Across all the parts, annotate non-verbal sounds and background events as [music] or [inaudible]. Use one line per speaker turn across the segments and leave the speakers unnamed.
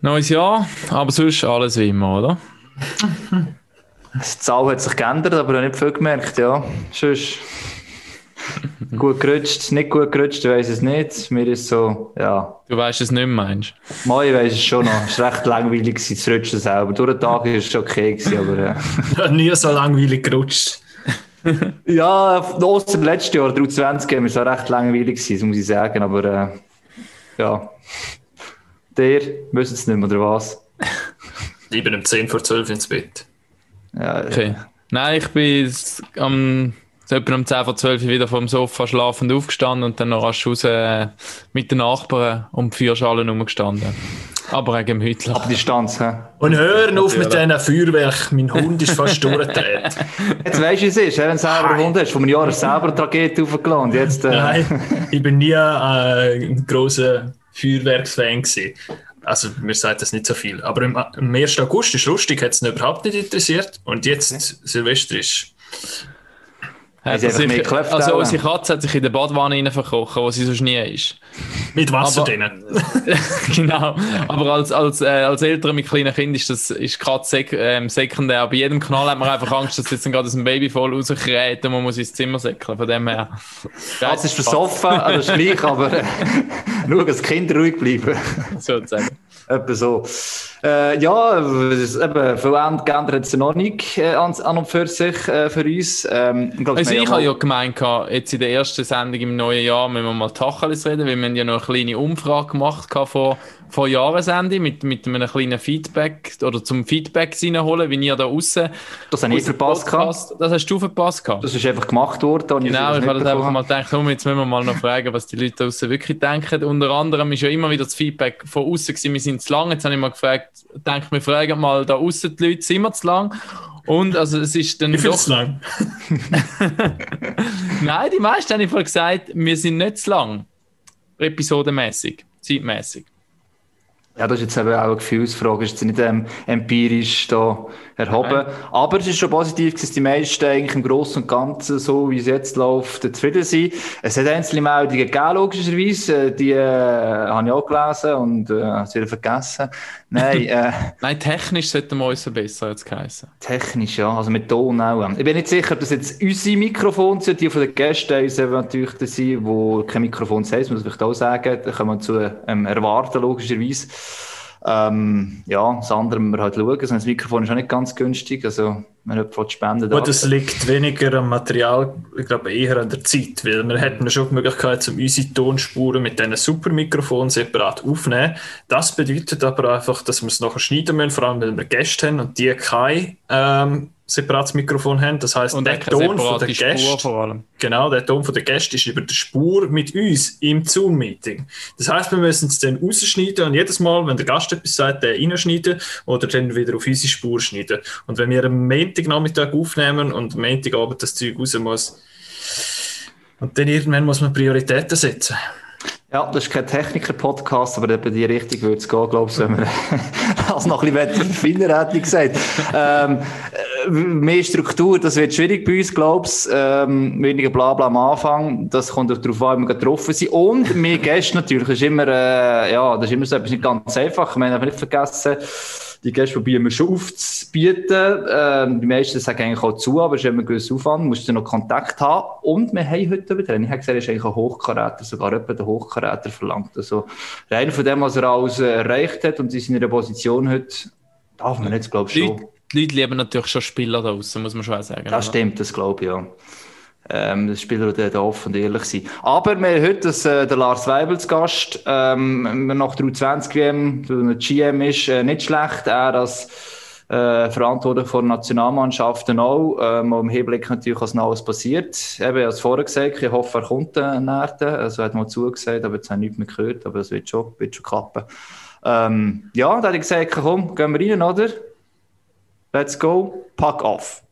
Neues Jahr, aber sonst alles wie immer, oder?
Die Zahl hat sich geändert, aber ich habe nicht viel gemerkt, ja. Sonst [laughs] gut gerutscht, nicht gut gerutscht, ich weiß es nicht. Mir ist so, ja.
Du weißt es nicht mehr, meinst
du? Mal, ich weiß es schon noch. Es war recht langweilig zu rutschen selber. Durch den Tag war es schon okay, gewesen, aber...
Äh. [laughs] Nie so langweilig gerutscht. [laughs]
ja, außer letztes Jahr, 2020, war es auch recht langweilig gewesen, muss ich sagen, aber äh, ja. Der, wissen es nicht mehr, oder was?
Ich bin um 10 vor 12 ins Bett.
Ja, okay. Nein, ich bin am so etwa um 10 vor 12 wieder vom Sofa schlafend aufgestanden und dann noch rasch raus äh, mit den Nachbarn um die Feuerschalen rumgestanden. Aber auch gemütlich.
Ab Distanz, hä?
Und hören auf mit diesen Feuerwerk. Mein Hund ist fast durchgedreht. [laughs]
Jetzt weißt du, wie es ist, wenn du selber einen Hund hast. Vor einem Jahr selber eine Tragödie aufgeladen. Jetzt, äh...
Nein, ich bin nie äh, ein grosser Feuerwerksfan gewesen. Also, mir sagt das nicht so viel. Aber im, im 1. August ist lustig, hat es überhaupt nicht interessiert. Und jetzt, okay. Silvester ist
also, sich, also unsere Katze hat sich in der Badwanne rein verkochen, wo sie sonst nie ist.
Mit Wasser drinnen. [laughs]
genau. Aber als, als, äh, als Eltern mit kleinen Kindern ist das ist gerade sek ähm, sekundär. Bei jedem Kanal hat man einfach Angst, dass jetzt gerade ein Baby voll rauskräht und man muss ins Zimmer säckeln. Von dem her.
Das ist versoffen, also ist gleich, aber äh, [laughs] nur, dass die Kinder ruhig bleiben.
Sozusagen.
Etwa so. Äh, ja, eben, viel geändert hat es noch nicht äh, an, an, und für sich äh, für uns. Ähm,
glaub, also ich habe ja gemeint, jetzt in der ersten Sendung im neuen Jahr müssen wir mal Tacheles reden, weil wir ja noch eine kleine Umfrage gemacht vor vor Jahresende mit, mit einem kleinen Feedback oder zum Feedback reinholen, wie ihr da außen.
Das habe ich verpasst.
Podcast, das hast du verpasst. Gehabt.
Das ist einfach gemacht worden.
Genau, ich, ich habe einfach mal gedacht, komm, jetzt müssen wir mal noch fragen, was die Leute außen wirklich denken. Unter anderem ist ja immer wieder das Feedback von außen gewesen, wir sind zu lang. Jetzt habe ich mal gefragt, denke, wir fragen mal da außen die Leute, sind wir zu lang? Und also es ist dann
Wie viel doch... zu lang? [laughs]
Nein, die meisten haben einfach gesagt, wir sind nicht zu lang. Episodenmäßig, zeitmäßig.
Ja, das ist jetzt eben auch eine Gefühlsfrage, ist jetzt nicht ähm, empirisch da erhoben. Nein. Aber es ist schon positiv, dass die meisten eigentlich im Großen und Ganzen, so wie es jetzt läuft, zufrieden sind. Es hat einzelne Meldungen gegeben, logischerweise. Die äh, habe ich auch gelesen und äh, sie vergessen. Nein, äh, [laughs]
Nein, technisch sollten wir uns besser jetzt heißen.
Technisch, ja. Also mit Ton auch. Ich bin nicht sicher, dass jetzt unsere Mikrofone sind, die von den Gästen uns natürlich sind, die kein Mikrofon haben, muss ich auch sagen. Da kann man zu ähm, erwarten, logischerweise. Ähm, ja, das andere müssen wir halt schauen. So ein Mikrofon ist auch nicht ganz günstig. Also, wenn jemand spenden
darf. Das liegt weniger am Material, ich glaube eher an der Zeit, weil wir hätten schon die Möglichkeit, um unsere Tonspuren mit diesen Supermikrofonen separat aufzunehmen. Das bedeutet aber einfach, dass wir es nachher schneiden müssen, vor allem wenn wir Gäste haben und die keine ähm, separates Mikrofon haben. Das heißt, der Ton von der Gäste, genau, der Ton von der Gäste ist über der Spur mit uns im Zoom-Meeting. Das heißt, wir müssen es dann rausschneiden und jedes Mal, wenn der Gast etwas sagt, der reinschneiden oder dann wieder auf unsere Spur schneiden. Und wenn wir am Montagnachmittag aufnehmen und am Montagabend das Zeug raus muss, und dann irgendwann muss man Prioritäten setzen.
Ja, das ist kein Techniker-Podcast, aber in die Richtung würde es gehen, glaube ich, wenn man [laughs] das noch ein bisschen finden hätte ich gesagt. ähm, äh, mehr Struktur, das wird schwierig bei uns, glaube ich. Ähm, weniger Blabla am Anfang, das kommt auch darauf an, wie wir getroffen sind. Und mehr Gäste natürlich, das ist immer, äh, ja, das ist immer so etwas nicht ganz einfach. Wir haben nicht vergessen, die Gäste probieren wir schon aufzubieten. Ähm, die meisten sagen eigentlich auch zu, aber es ist immer ein gewisser Aufwand, musst du noch Kontakt haben. Und wir haben heute über den, ich habe gesagt, er ist eigentlich ein Hochkaräter, sogar etwa der Hochkaräter verlangt. Also rein von dem, was er alles erreicht hat und in seiner Position heute, darf man jetzt, glaube ich, schon.
Die Leute lieben natürlich schon Spieler da draußen, muss man schon sagen.
Das stimmt, das glaube ich, ja. Ähm, das Spieler, der offen und ehrlich sein. Aber wir haben heute das, äh, den Lars Weibel zu Gast. Ähm, nach der U20 WM, der GM ist, äh, nicht schlecht. Er als äh, Verantwortlich der Nationalmannschaften auch. Ähm, im Hinblick natürlich, was noch alles passiert. Eben, als vorher gesagt, ich hoffe, er kommt äh, näher. Also, er hat mal zugesagt, aber jetzt habe ich nichts mehr gehört. Aber das wird schon, wird schon klappen. Ähm, ja, da habe ich gesagt, komm, gehen wir rein, oder? Let's go, pack off.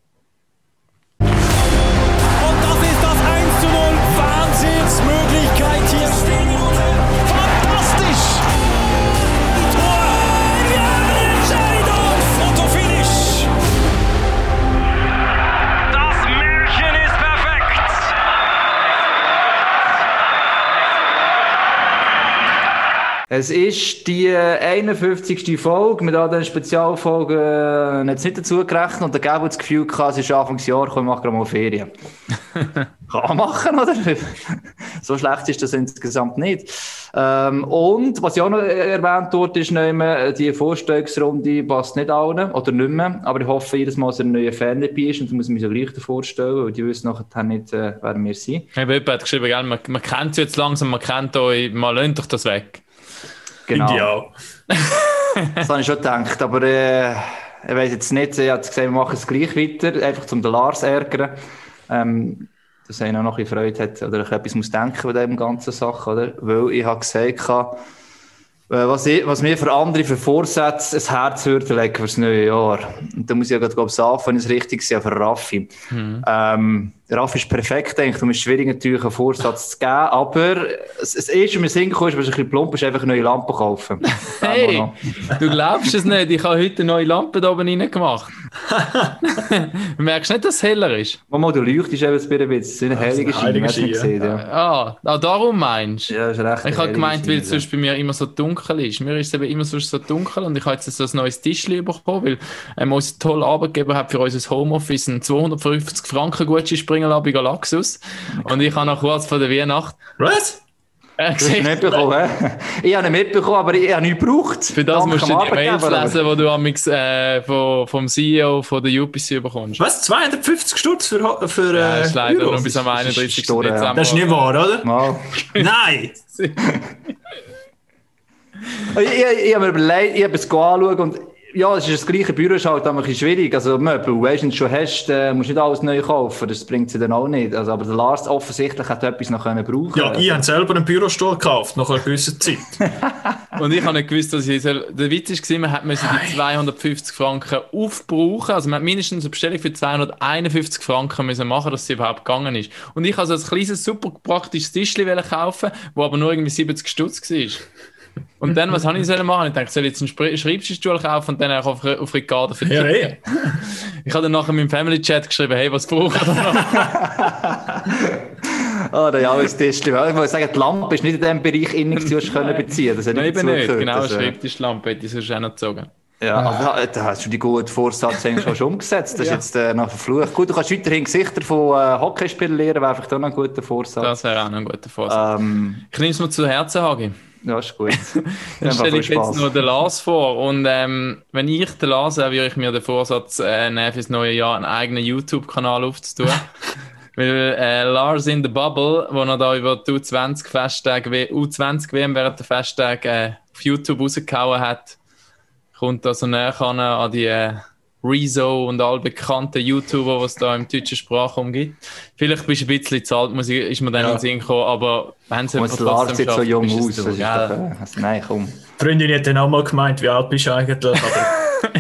Es ist die 51. Folge. Mit all den Spezialfolgen hat äh, es nicht dazu und der Gabo hat das Gefühl gehabt, es ist Anfangsjahr, komm, mach gerade mal Ferien. [laughs] Kann machen, oder? [laughs] so schlecht ist das insgesamt nicht. Ähm, und, was ich auch noch erwähnt wurde, ist immer, äh, die Vorstellungsrunde passt nicht allen oder nicht mehr. Aber ich hoffe jedes Mal, dass ein neuer Fan dabei ist und ich muss mich so gleich vorstellen, weil die wissen nachher nicht, äh, wer wir sind.
Ich habe jemand hat geschrieben, man, man kennt sie jetzt langsam, man kennt euch, man löhnt euch das weg.
Genau.
Ideal. [laughs]
Das habe ich schon gedacht, aber äh, ich weiß jetzt nicht, ich habe gesagt, wir machen es gleich weiter, einfach zum den Lars ärgern. Ähm, dass er noch ein Freude hat oder ich etwas muss denken bei dieser ganzen Sache, oder? Weil ich habe gesagt, habe, äh, was, ich, was mir für andere für Vorsätze ein Herz würde legen für das neue Jahr. Und da muss ich ja gerade, glaube ich, sagen, wenn ich es richtig sehe, für Raffi. Mhm. Ähm, Raffi ist perfekt, ich. Du musst schwierig natürlich einen Vorsatz zu geben, aber es, es ist, mir Sinn gekommen, ist, was ein bisschen plump ist, einfach eine neue Lampe kaufen. [laughs]
hey, du glaubst es nicht, ich habe heute eine neue Lampe da oben rein gemacht. [laughs] du merkst nicht, dass es heller ist?
Mama, du leuchtest eben ein bisschen, es ist eine heilige hast du gesehen, ja.
Ah, ah, darum meinst
du? Ja, ist recht
Ich habe gemeint, weil es sonst bei mir immer so dunkel ist. Mir ist es eben immer sonst so dunkel und ich habe jetzt so ein neues Tischchen bekommen, weil ähm, unser toller Arbeitgeber hat für unser Homeoffice einen 250 Franken Gutschein bringen lassen bei Galaxus. Und ich habe noch kurz vor der Weihnacht.
Was?
Äh, du hast nicht bekommen, Ich habe nicht mitbekommen, aber ich habe nichts gebraucht.
Für das Dank musst du die Mails lesen, die du amix, äh, vom, vom CEO von der UPC bekommst.
Was? 250 Stutz für, für äh,
ja, das ist leider Euros? noch bis am 31. Dezember.
Ja. Das ist nicht wahr, oder?
Mal.
Nein! [laughs]
ich, ich, ich habe mir überlegt, ich habe es anschauen und ja, es ist das gleiche Büro, ist halt ein bisschen schwierig. Also, Möbel, weißt du, wenn du schon hast, äh, musst du nicht alles neu kaufen. Das bringt sie dann auch nicht. Also, aber der Lars offensichtlich hat etwas noch können brauchen.
Ja, ich habe selber einen Bürostuhl gekauft, nach einer gewissen Zeit. [laughs]
Und ich habe nicht gewusst, dass ich soll. Der Witz war, man hat die 250 Franken aufbrauchen. Also, man hat mindestens eine Bestellung für 251 Franken müssen machen, dass sie überhaupt gegangen ist. Und ich habe so ein kleines, super praktisches Tischchen kaufen, wo aber nur irgendwie 70 Stutz war. Und dann, was habe ich sollen machen? Ich dachte, soll ich jetzt einen Schreibtischstuhl kaufen und dann auch auf, auf Ricardo
verdienen? Ja, ja. [laughs]
Ich habe dann nachher in meinem Family Chat geschrieben, hey, was braucht ihr noch? [laughs]
Ah, oh, der Jahrestischli. Ich muss sagen, die Lampe ist nicht in dem Bereich innen, die du können beziehen. Das
hat nicht Nein, nicht. Genau, eine Schreibtischlampe hätte ich sonst auch noch gezogen.
Ja, ah. da, da, hast du die guten Vorsatz eigentlich schon umgesetzt. Das ja. ist jetzt äh, noch verflucht. Gut, du kannst weiterhin Gesichter von äh, Hockeyspielern lernen, wäre einfach auch noch ein guter Vorsatz.
Das wäre auch noch ein guter Vorsatz. Ähm, ich nehme es mir zu Herzen, Hagi.
Ja, ist gut. [laughs]
Dann stelle ich jetzt nur den Lars vor. Und ähm, wenn ich den Lars wäre, würde ich mir den Vorsatz äh, nehmen, fürs neue Jahr einen eigenen YouTube-Kanal aufzutun. [laughs] Weil äh, Lars in the Bubble, wo er da über die U20-Festtage, U20 WM während der Festtage äh, auf YouTube rausgehauen hat, kommt da so näher an, an die äh, Rezo und all bekannten YouTuber, was es da im deutschen Sprachraum gibt. Vielleicht bist du ein bisschen zu alt, muss ich, ist mir dann ja. in den Sinn gekommen, aber wenn sie
es trotzdem sieht so jung aus. So, ja. also, nein, komm.
Die Freundin hat dann auch mal gemeint, wie alt bist du eigentlich? Aber... [laughs]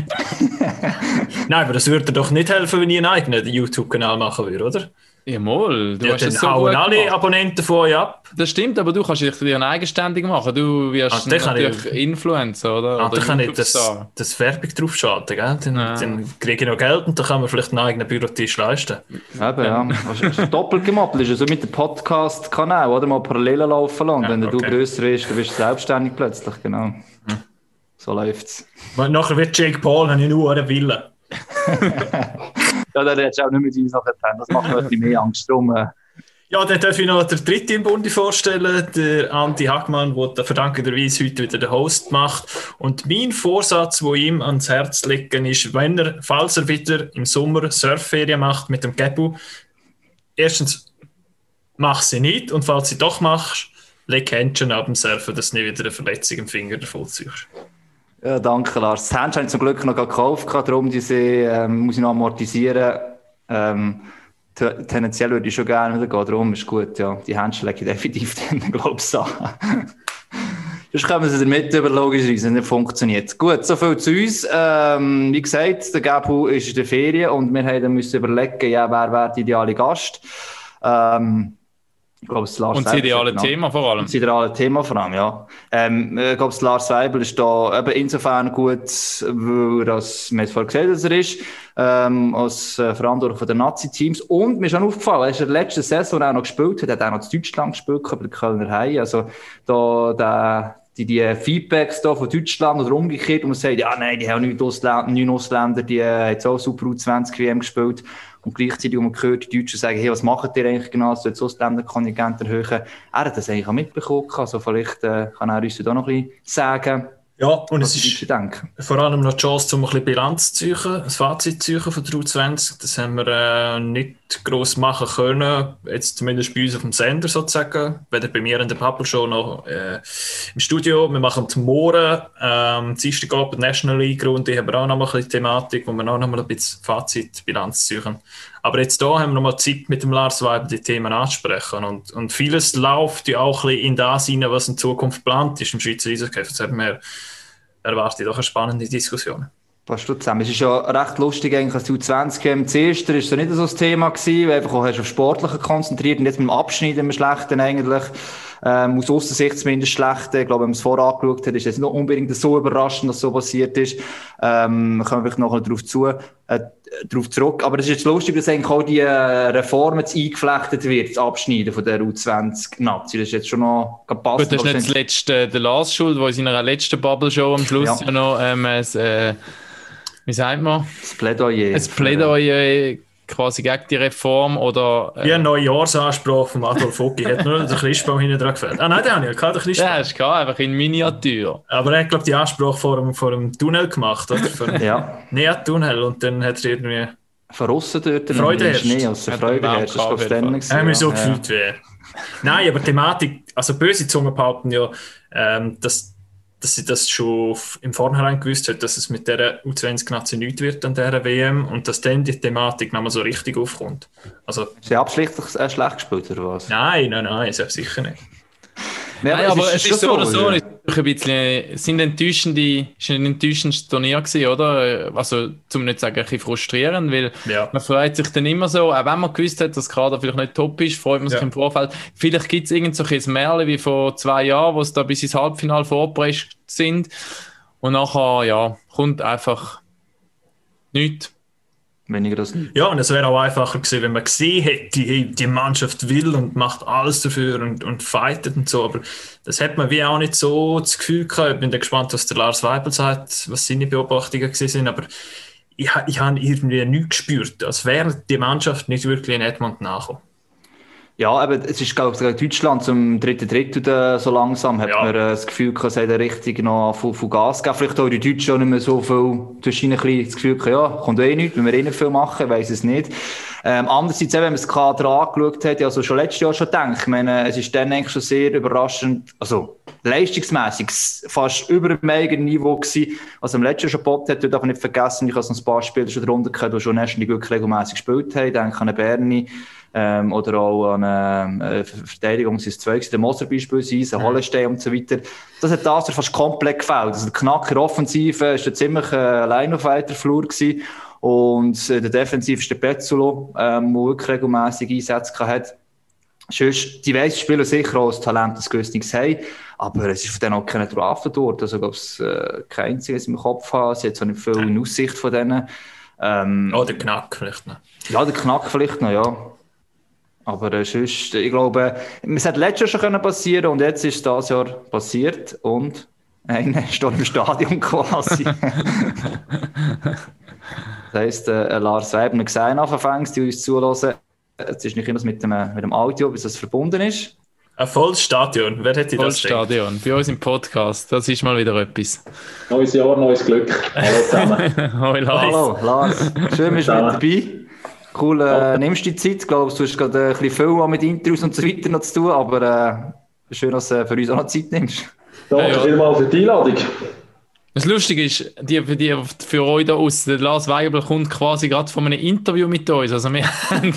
nein, aber das würde doch nicht helfen, wenn ich einen eigenen YouTube-Kanal machen würde, oder?
Ja, mal. Du
ja, hast dann so hauen alle gemacht. Abonnenten von euch ab.
Das stimmt, aber du kannst dich dann eigenständig machen. Du wirst ah, natürlich ich, Influencer, oder?
Ah,
oder
dann kann ich das, das Werbung draufschalten, gell? Dann, ja. dann kriege ich noch Geld und dann kann man vielleicht einen eigenen Bürotisch leisten.
Eben, ja. ja. doppelt gemacht. ist also mit dem Podcast-Kanal, oder? Mal parallel laufen lassen. Ja, Wenn okay. du grösser bist, dann bist du selbstständig plötzlich, genau. Hm. So läuft's.
Nachher wird Jake Paul, habe ich nur eine Wille. [laughs]
ja, dann hättest du auch nicht mit uns nachher Das macht mir bisschen mehr Angst. Drum, äh.
Ja, dann darf ich noch den dritten im Bunde vorstellen, der Anti Hackmann, der verdankenderweise heute wieder den Host macht. Und mein Vorsatz, wo ihm ans Herz legen ist, wenn er, falls er wieder im Sommer Surfferien macht mit dem Gebu, erstens, mach sie nicht und falls sie doch machst, leg Händchen ab dem Surfen, dass du nicht wieder eine Verletzung im Finger davon ziehst.
Ja, danke, Lars. Das Handschuh habe ich zum Glück noch gekauft, darum diese, ähm, muss ich noch amortisieren. Ähm, tendenziell würde ich schon gerne wieder gehen, darum ist gut, ja. Die Handschuhe lege ich definitiv [laughs] dann, glaube ich, an. Sonst kommen sie damit über logischerweise nicht funktioniert. Gut, soviel zu uns. Ähm, wie gesagt, der Gabu ist in der Ferien und wir müssen überlegen, ja, wer wäre der ideale Gast. Ähm,
ich glaube, das Lars Und das ideale genau. Thema vor allem.
Das ideale Thema vor allem, ja. Ähm, ich glaube, das Lars Weibel ist da eben insofern gut, weil als, wir es vorher gesehen dass er ist, ähm, als äh, Verantwortlich der Nazi-Teams. Und mir ist auch aufgefallen, er ist in der letzten Saison auch noch gespielt, hat, hat auch noch in Deutschland gespielt, bei der Kölner Haie. Also, da, der, die, die Feedbacks da von Deutschland oder umgekehrt, und man sagt, ja, nein, die haben neun Ausländer, neun Ausländer die haben jetzt auch Super U20 WM gespielt. Und gleichzeitig, wo man hört, die Deutschen sagen, hey, was macht ihr eigentlich genau, so jetzt Ausländerkontingent erhöhen? Er hat das eigentlich auch mitbekommen, also vielleicht äh, kann er uns da noch ein bisschen sagen,
ja, und es ist vor allem noch die Chance, um ein bisschen Bilanz zu ziehen, ein Fazit zu ziehen von der U20. Das haben wir äh, nicht gross machen können, jetzt zumindest bei uns auf dem Sender sozusagen. Weder bei mir in der Bubble Show noch äh, im Studio. Wir machen zum Morgen, ähm, Dienstagabend National League Runde, haben wir auch noch mal ein bisschen Thematik, wo wir auch noch mal ein bisschen Fazit, Bilanz ziehen. Aber jetzt da haben wir noch mal Zeit mit dem Lars Weber die Themen anzusprechen. Und, und vieles läuft ja auch ein bisschen in das hinein, was in Zukunft geplant ist im Schweizer Eishockey. Das haben wir erwartet doch eine spannende Diskussion.
Passt du zusammen? Es ist ja recht lustig eigentlich, als du 20 im Zuerst ist so nicht so das Thema gewesen, weil einfach auch auf Sportliche konzentriert und jetzt mit dem Abschneiden im Schlechten eigentlich, ähm, aus Aussicht zumindest schlecht. Ich glaube, wenn man es vorher angeschaut hat, ist es nicht unbedingt so überraschend, dass so passiert ist. Ähm, kommen wir vielleicht noch darauf zu, äh, darauf zurück. Aber es ist jetzt lustig, dass eigentlich auch die äh, Reformen jetzt eingeflechtet wird, das Abschneiden von der U20-Nazi. Das ist jetzt schon noch
gepasst. Gut, das ist nicht das letzte, der Lars schuld, der in seiner letzten Bubble-Show am Schluss ja, ja noch, ähm, äh, wie sagt man?
Das Plädoyer.
Das Plädoyer quasi gegen die Reform oder...
Äh, Wie ein Neujahrsanspruch von Adolf Hucki, hat nur der Christbaum hinten dran gefällt. Ah nein, der habe ich
keinen Christbaum. Ja, ist klar, einfach in Miniatur.
Aber er hat, glaube ich, den Anspruch vor dem, vor dem Tunnel gemacht, oder? Vor
ja.
Näher-Tunnel und dann hat er irgendwie...
Außen dort
Freude herrscht.
Schnee, also Freude herrscht, das ist glaube ich
Er hat so gefühlt wie... Nein, aber Thematik, also böse Zungen behaupten ja, ähm, dass dass sie das schon im Vornherein gewusst hat, dass es mit der U20-Nazi nichts wird an dieser WM und dass dann die Thematik nochmal so richtig aufkommt. Also,
ist sie absichtlich äh, schlecht gespielt oder was?
Nein, nein, nein, sicher nicht.
Nein, aber, Nein, aber es, ist, ist so oder so, ja. Ein bisschen, sind enttäuschende, ist ein enttäuschendes Turnier gewesen, oder? Also, zum nicht sagen, ein bisschen frustrierend, weil ja. man freut sich dann immer so, auch wenn man gewusst hat, dass Kader vielleicht nicht top ist, freut man sich ja. im Vorfeld. Vielleicht gibt es irgend so ein Märchen wie vor zwei Jahren, wo es da bis ins Halbfinale vorgepresst sind. Und nachher, ja, kommt einfach nichts
weniger das.
Ja, und es wäre auch einfacher gewesen, wenn man gesehen hätte, hey, die Mannschaft will und macht alles dafür und, und fightet und so. Aber das hat man wie auch nicht so das Gefühl gehabt. Ich bin gespannt, was der Lars Weibel sagt, was seine Beobachtungen gewesen sind. Aber ich, ich habe irgendwie nichts gespürt, als wäre die Mannschaft nicht wirklich in Edmund nachgekommen.
Ja, aber es ist, glaube ich, Deutschland zum dritten Drittel so langsam, hat ja. man äh, das Gefühl gehabt, es hat richtig noch von, von Gas gegeben. Vielleicht auch die Deutschen auch nicht mehr so viel, du hast ein bisschen das Gefühl gehabt, ja, kommt eh nichts, wenn wir eh nicht viel machen, weiss es nicht. Ähm, andererseits, wenn man das Kader angeschaut hat, also schon letztes Jahr schon gedacht, ich meine, es ist dann eigentlich schon sehr überraschend, also leistungsmäßig fast über dem eigenen Niveau gewesen, was am letzten Jahr schon geboten hat, darf nicht vergessen, ich habe so ein paar Spieler schon drunter gehabt, die schon National League regelmäßig gespielt haben, denke an Berni, ähm, oder auch an äh, Verteidigung es zwei, der Moser beispielsweise, mhm. Hollenstein und so weiter. Das hat das fast komplett gefällt. Also der Knacker Offensive war ein ziemlich äh, allein auf weiter Flur gewesen. Und äh, der Defensiv ist der Petzulo, ähm, der wirklich regelmässig Einsätze hat. Sonst, die weißen Spieler sicher auch das Talent, das Göstnings haben, aber es ist von denen auch keine Drafen dort. Also, ich glaube, es äh, kein einziges im Kopf haben. Sie hat zwar nicht viel in Aussicht von denen.
Ähm, oh, der Knack vielleicht noch.
Ja, der Knack vielleicht noch, ja. Aber äh, sonst, ich glaube, es hätte letztes Jahr schon passieren und jetzt ist dieses Jahr passiert und einer steht im Stadion [laughs] quasi. [laughs] das heisst, äh, Lars Weber gesehen anfangs, die uns zulassen. Es ist nicht immer mit dem, mit dem Audio, bis es verbunden ist.
Ein volles Stadion, wer hätte
volles das Volles Stadion, bei uns im Podcast, das ist mal wieder etwas.
Neues Jahr, neues Glück. Hallo zusammen. [laughs]
Hallo Lars. Hallo Lars, schön, bist du mit dabei. Cool, äh, nimmst die Zeit. Ich glaube, du hast gerade ein bisschen viel mit Interviews und so weiter noch zu tun, aber äh, schön, dass du für uns auch noch Zeit nimmst.
Danke ja, vielmals für die Einladung.
Das Lustige ist, die, die, für euch da aus, der Lars Weibel kommt quasi gerade von einem Interview mit uns. Also wir [laughs] haben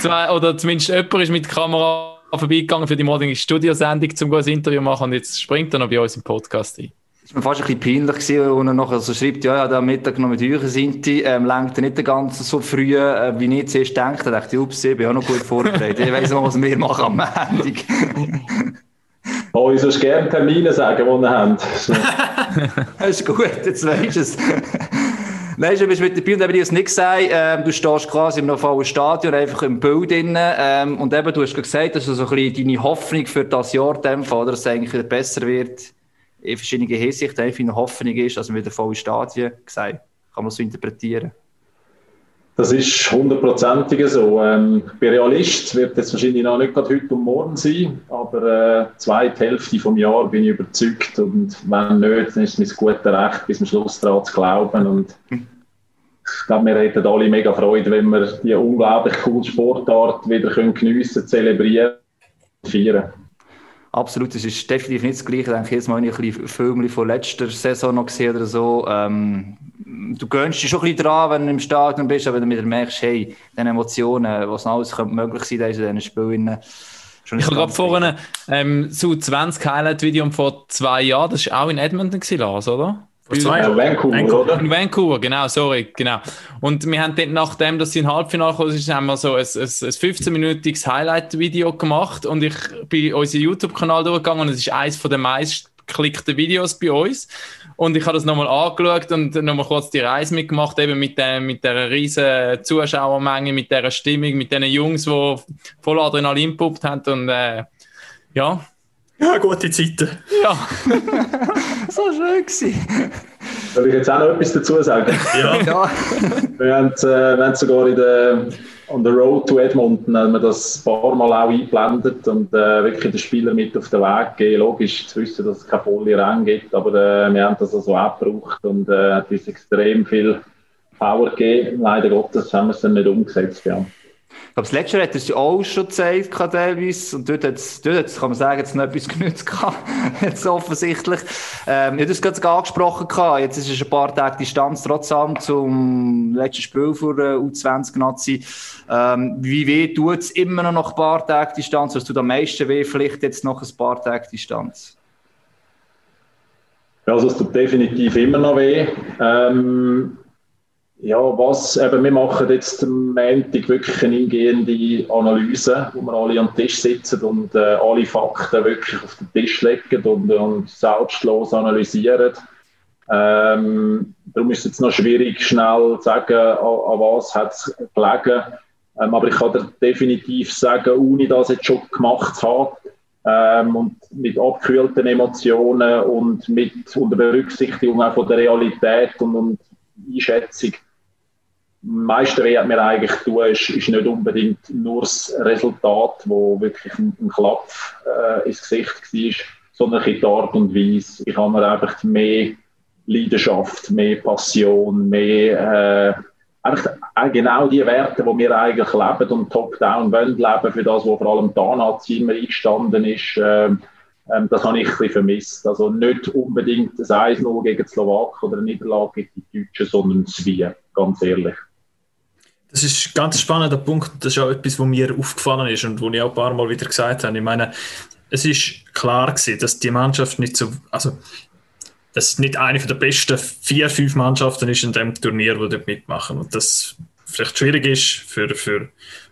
zwei, oder zumindest jemand ist mit Kamera vorbeigegangen für die morgige Studiosendung, um ein Interview zu machen und jetzt springt er noch bei uns im Podcast ein
war fast ein bisschen peinlich gewesen, und er nachher so schreibt, ja, ja, der Mittag noch mit euch sind die, ähm, lenkt er nicht den ganzen so früh, äh, wie ich zuerst denke. Da dachte ich, ups, ich bin auch noch gut vorbereitet. ich weiss noch, was wir machen am Montag. [laughs]
Oh, ich soll gerne Termine sagen, die ihr habt. [laughs]
das ist gut, jetzt weisst du es. Nein, du bist mit dabei und eben, ich es nicht gesagt, ähm, du stehst quasi im vollen Stadion, einfach im Bild drin, ähm, und eben, du hast gesagt, dass du so ein bisschen deine Hoffnung für das Jahr dämpfen, oder, dass es eigentlich besser wird, in verschiedenen Hinsichten, einfach eine Hoffnung ist, dass wir wieder volle Stadien gesagt. Kann man so interpretieren?
Das ist hundertprozentig so. Ähm, ich bin Realist, wird jetzt wahrscheinlich noch nicht gerade heute und morgen sein, aber äh, zweite Hälfte vom Jahr bin ich überzeugt und wenn nicht, dann ist es mein gutes Recht, bis zum Schluss daran zu glauben und ich glaube, wir hätten alle mega Freude, wenn wir die unglaublich coole Sportart wieder können geniessen, zelebrieren und feiern.
Absolut, es ist definitiv nicht das Gleiche. Ich denke, jedes Mal, wenn ich ein bisschen Filme von letzter Saison noch gesehen oder so, ähm, du gönnst dich schon ein bisschen dran, wenn du im Stadion bist, aber wenn du wieder merkst, hey, diese Emotionen, was alles könnte möglich sein in diesen Spielen.
Ich habe gerade vorhin ähm, so 20 Highlight-Video vor zwei Jahren, das war auch in Edmonton, gewesen, Lars, oder?
Jahren? Vancouver, Vancouver, oder?
In Vancouver, genau, sorry, genau. Und wir haben dann, nachdem, dass sie in Halbfinale gekommen sind, haben wir so ein, ein, ein 15-minütiges Highlight-Video gemacht und ich bin unseren YouTube-Kanal durchgegangen und es ist eines der meistgeklickten Videos bei uns. Und ich habe das nochmal angeschaut und nochmal kurz die Reise mitgemacht, eben mit, der, mit der riesen Zuschauermenge, mit der Stimmung, mit den Jungs, die voll Adrenalin puppt haben und äh, ja.
Ja, gute Zeiten.
Ja. [laughs]
so schön gewesen.
Soll ich jetzt auch noch etwas dazu sagen?
Ja. [laughs]
ja.
Wir haben, äh, wir haben sogar in der on the road to Edmonton haben wir das ein paar Mal auch eingeblendet und äh, wirklich den Spieler mit auf den Weg gegeben. Logisch zu wissen, dass es keine volle Rennen gibt, aber äh, wir haben das also auch gebraucht und äh, hat uns extrem viel Power gegeben. Leider Gottes haben wir es dann nicht umgesetzt. Ja.
Ich glaube, das letzte Jahr hat er es auch schon gezeigt, teilweise. Und dort, hat's, dort hat's, kann man sagen, jetzt noch etwas [laughs] genützt jetzt offensichtlich. Ähm, ich habe das gerade angesprochen gehabt. Jetzt ist es ein paar Tage Distanz trotzdem zum letzten Spiel äh, U20-Nazi. Ähm, wie weh tut es immer noch ein paar Tagen Distanz? Was tut am meisten weh? Vielleicht jetzt noch ein paar Tage Distanz?
Ja, also es tut definitiv immer noch weh. Ähm, ja, was, eben, wir machen jetzt am Montag wirklich eine eingehende Analyse, wo wir alle am Tisch sitzen und äh, alle Fakten wirklich auf den Tisch legen und, und selbstlos analysieren. Ähm, darum ist es jetzt noch schwierig, schnell zu sagen, an, an was hat es gelegen. Ähm, aber ich kann definitiv sagen, ohne das jetzt schon gemacht zu haben, ähm, und mit abgekühlten Emotionen und mit unter Berücksichtigung auch von der Realität und, und Einschätzung, weh hat mir eigentlich tun, ist, ist nicht unbedingt nur das Resultat, wo wirklich ein, ein Klapp äh, ins Gesicht war, sondern die Art und Weise. Ich habe mir einfach mehr Leidenschaft, mehr Passion, mehr äh, einfach äh, genau die Werte, die wir eigentlich leben und top-down wollen leben, für das, wo vor allem Nazi immer eingestanden ist, äh, ähm, das habe ich ein bisschen vermisst. Also nicht unbedingt das 1-0 gegen die Slowaken oder eine Niederlage gegen die Deutschen, sondern das Wie, ganz ehrlich.
Das ist ein ganz spannender Punkt. Das ist auch etwas, was mir aufgefallen ist und wo ich auch ein paar Mal wieder gesagt habe. Ich meine, es ist klar gewesen, dass die Mannschaft nicht so, also, dass nicht eine der besten vier, fünf Mannschaften ist in dem Turnier, die dort mitmachen. Und das vielleicht schwierig ist für, für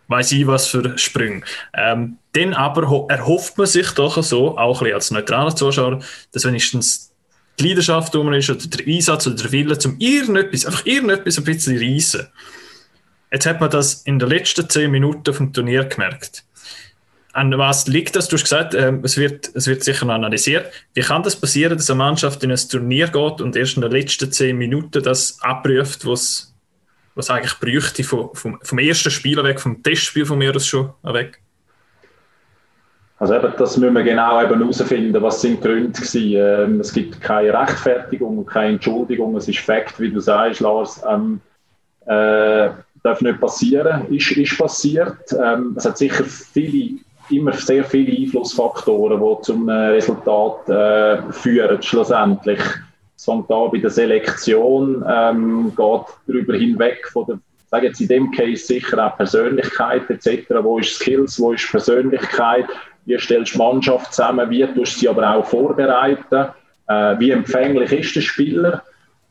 weiß ich was für Sprünge. Ähm, dann aber erhofft man sich doch so, auch als neutraler Zuschauer, dass wenigstens die Leidenschaft um ist oder der Einsatz oder der Wille, zum irgendetwas, einfach irgendetwas ein bisschen reissen. Jetzt hat man das in den letzten zehn Minuten vom Turnier gemerkt. An was liegt das? Du hast gesagt, äh, es, wird, es wird sicher noch analysiert. Wie kann das passieren, dass eine Mannschaft in ein Turnier geht und erst in den letzten zehn Minuten das abprüft, was was eigentlich bräuchte vom, vom, vom ersten Spiel weg, vom Testspiel von mir aus schon weg?
Also eben, das müssen wir genau eben herausfinden, was sind die Gründe waren. Ähm, es gibt keine Rechtfertigung, keine Entschuldigung, es ist Fakt, wie du sagst, Lars. Ähm, äh, darf nicht passieren, ist, ist passiert. Ähm, es hat sicher viele, immer sehr viele Einflussfaktoren, die zum Resultat äh, führen, schlussendlich. Es fängt an bei der Selektion, ähm, geht darüber hinweg von der, sage jetzt in dem Case sicher auch Persönlichkeit etc. Wo ist Skills, wo ist Persönlichkeit, wie stellst du Mannschaft zusammen, wie tust du sie aber auch vorbereiten, äh, wie empfänglich ist der Spieler,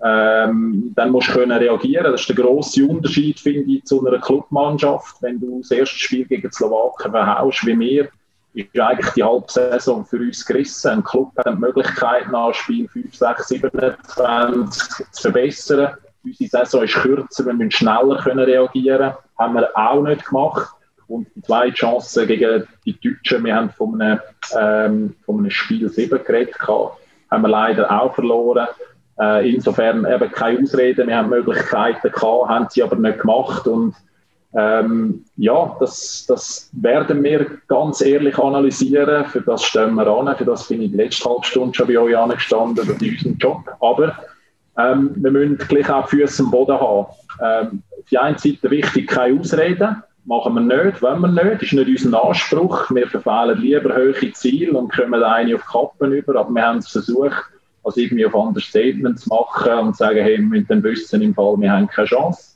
ähm, dann musst du können reagieren. Das ist der grosse Unterschied, finde ich, zu einer Clubmannschaft. Wenn du das erste Spiel gegen die Slowaken verhaust, wie wir, ist eigentlich die halbe Saison für uns gerissen. Ein Club hat die Möglichkeit, nach Spiel 5, 6, 27 zu verbessern. unsere Saison ist kürzer, wir müssen schneller können reagieren. Haben wir auch nicht gemacht. Und die zweite Chance gegen die Deutschen, wir haben von einem, ähm, von einem Spiel 7 geredet, haben wir leider auch verloren. Äh, insofern eben keine Ausreden, wir haben Möglichkeiten gehabt, haben sie aber nicht gemacht. Und ähm, ja, das, das werden wir ganz ehrlich analysieren. Für das stehen wir an. Für das bin ich die letzte halbe Stunde schon bei euch angestanden. Das ist Job. Aber ähm, wir müssen gleich auch Füße am Boden haben. Ähm, auf der einen Seite wichtig, keine Ausreden machen wir nicht, wollen wir nicht, ist nicht unser Anspruch. Wir verfehlen lieber hohe Ziele und kommen eine auf Kappen über, aber wir haben es versucht, als irgendwie auf Understatement zu machen und sagen, hey, müssen dann wissen, im Fall, wir haben keine Chance.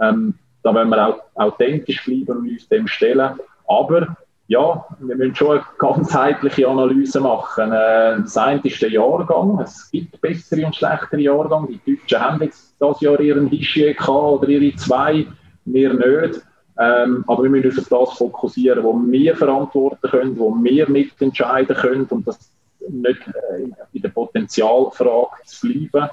Ähm, da wollen wir auch authentisch bleiben und uns dem stellen. Aber ja, wir müssen schon eine ganzheitliche Analyse machen. Äh, das eine ist der Jahrgang. Es gibt bessere und schlechtere Jahrgänge. Die Deutschen haben jetzt das Jahr ihren Hischier oder ihre zwei, wir nicht. Ähm, aber wir müssen uns auf das fokussieren, wo wir verantworten können, wo wir mitentscheiden können und das nicht äh, in der Potenzialfrage zu bleiben.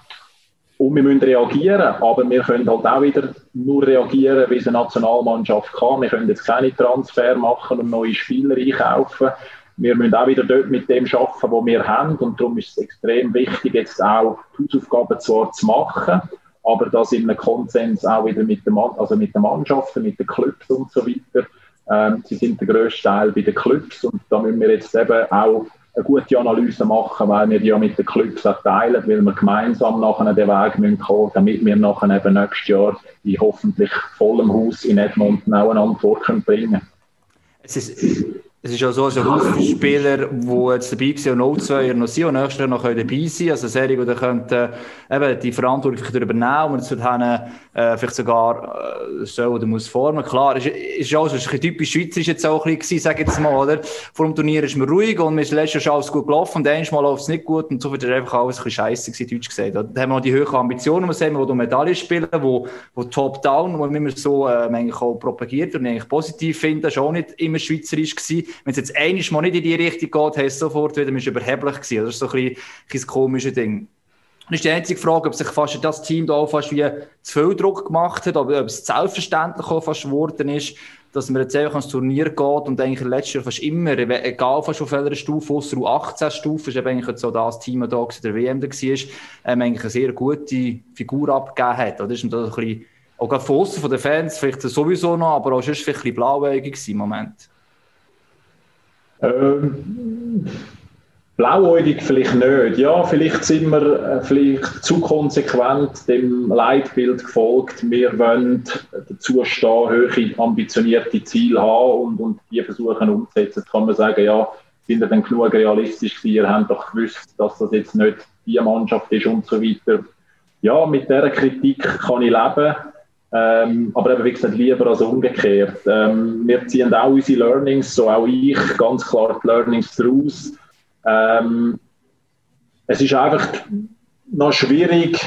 Und wir müssen reagieren, aber wir können halt auch wieder nur reagieren, wie es eine Nationalmannschaft kann. Wir können jetzt keine Transfer machen und neue Spieler einkaufen. Wir müssen auch wieder dort mit dem arbeiten, was wir haben. Und darum ist es extrem wichtig, jetzt auch die Hausaufgaben zwar zu machen, aber das in einem Konsens auch wieder mit, der Mann, also den Mannschaften, mit den Clubs und so weiter. Ähm, sie sind der grösste Teil bei den Clubs und da müssen wir jetzt eben auch eine gute Analyse machen, weil wir die ja mit den Clubs auch teilen, weil wir gemeinsam nachher den Weg müssen damit wir nachher eben nächstes Jahr in hoffentlich vollem Haus in Edmonton auch eine Antwort bringen können.
Es ist es ist ja so, so Haufen Spieler, die jetzt dabei waren und 02 noch sind und nächstes Jahr noch dabei sein Also Serie, die könnten eben die Verantwortung übernehmen und es wird äh, vielleicht sogar äh, so oder muss formen. Klar, es ist, ist auch so, ist ein typisch schweizerisch jetzt auch ein bisschen, sage ich jetzt mal, oder? Vor dem Turnier ist man ruhig und mir ist letztes Jahr alles gut gelaufen und einmal läuft es nicht gut und so wird einfach alles ein bisschen scheiße gewesen, deutsch gesagt. Da haben wir noch die hohen Ambitionen, wir die Medaillen spielen, wo, wo top-down, wo wir so äh, eigentlich auch propagiert und eigentlich positiv finden, ist auch nicht immer schweizerisch gewesen. Wenn es jetzt einiges mal nicht in die Richtung geht, heißt es sofort wieder, man ist überheblich gewesen. Das ist so ein bisschen, ein komisches Ding. Das ist die einzige Frage, ob sich fast das Team da fast wie zu viel Druck gemacht hat, ob, ob es selbstverständlich auch fast geworden ist, dass man jetzt einfach ans Turnier geht und eigentlich letztes Jahr fast immer, egal fast auf welcher Stufe, außer U18-Stufe, ist eigentlich so das Team da der WM da war, ähm, eigentlich eine sehr gute Figur abgegeben hat. Oder ist das ein bisschen, auch von außen von den Fans vielleicht sowieso noch, aber auch sonst vielleicht ein bisschen blauäugig im Moment?
Ähm, blauäugig vielleicht nicht. Ja, vielleicht sind wir äh, vielleicht zu konsequent dem Leitbild gefolgt. Wir wollen dazu stehen, hohe ambitionierte Ziele haben und, und die versuchen umzusetzen. Jetzt kann man sagen, ja, sind wir denn genug realistisch gewesen? Ihr habt doch gewusst, dass das jetzt nicht die Mannschaft ist und so weiter. Ja, mit dieser Kritik kann ich leben. Ähm, aber eben, wie gesagt, lieber als umgekehrt. Ähm, wir ziehen auch unsere Learnings, so auch ich, ganz klar die Learnings daraus. Ähm, es ist einfach noch schwierig,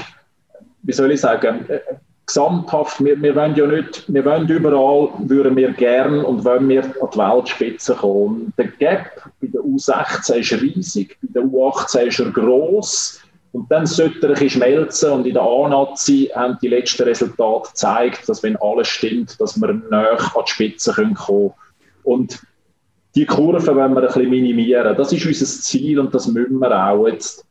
wie soll ich sagen, äh, gesamthaft, wir, wir wollen ja nicht, wir wollen überall, würden wir gern und wollen wir an die Weltspitze kommen. Der Gap bei der U16 ist riesig, bei der U18 ist er gross. Und dann sollte er ein schmelzen und in der A-Nazi haben die letzten Resultate gezeigt, dass wenn alles stimmt, dass wir näher an die Spitze kommen können. Und die Kurve wollen wir ein bisschen minimieren. Das ist unser Ziel und das müssen wir auch. Jetzt,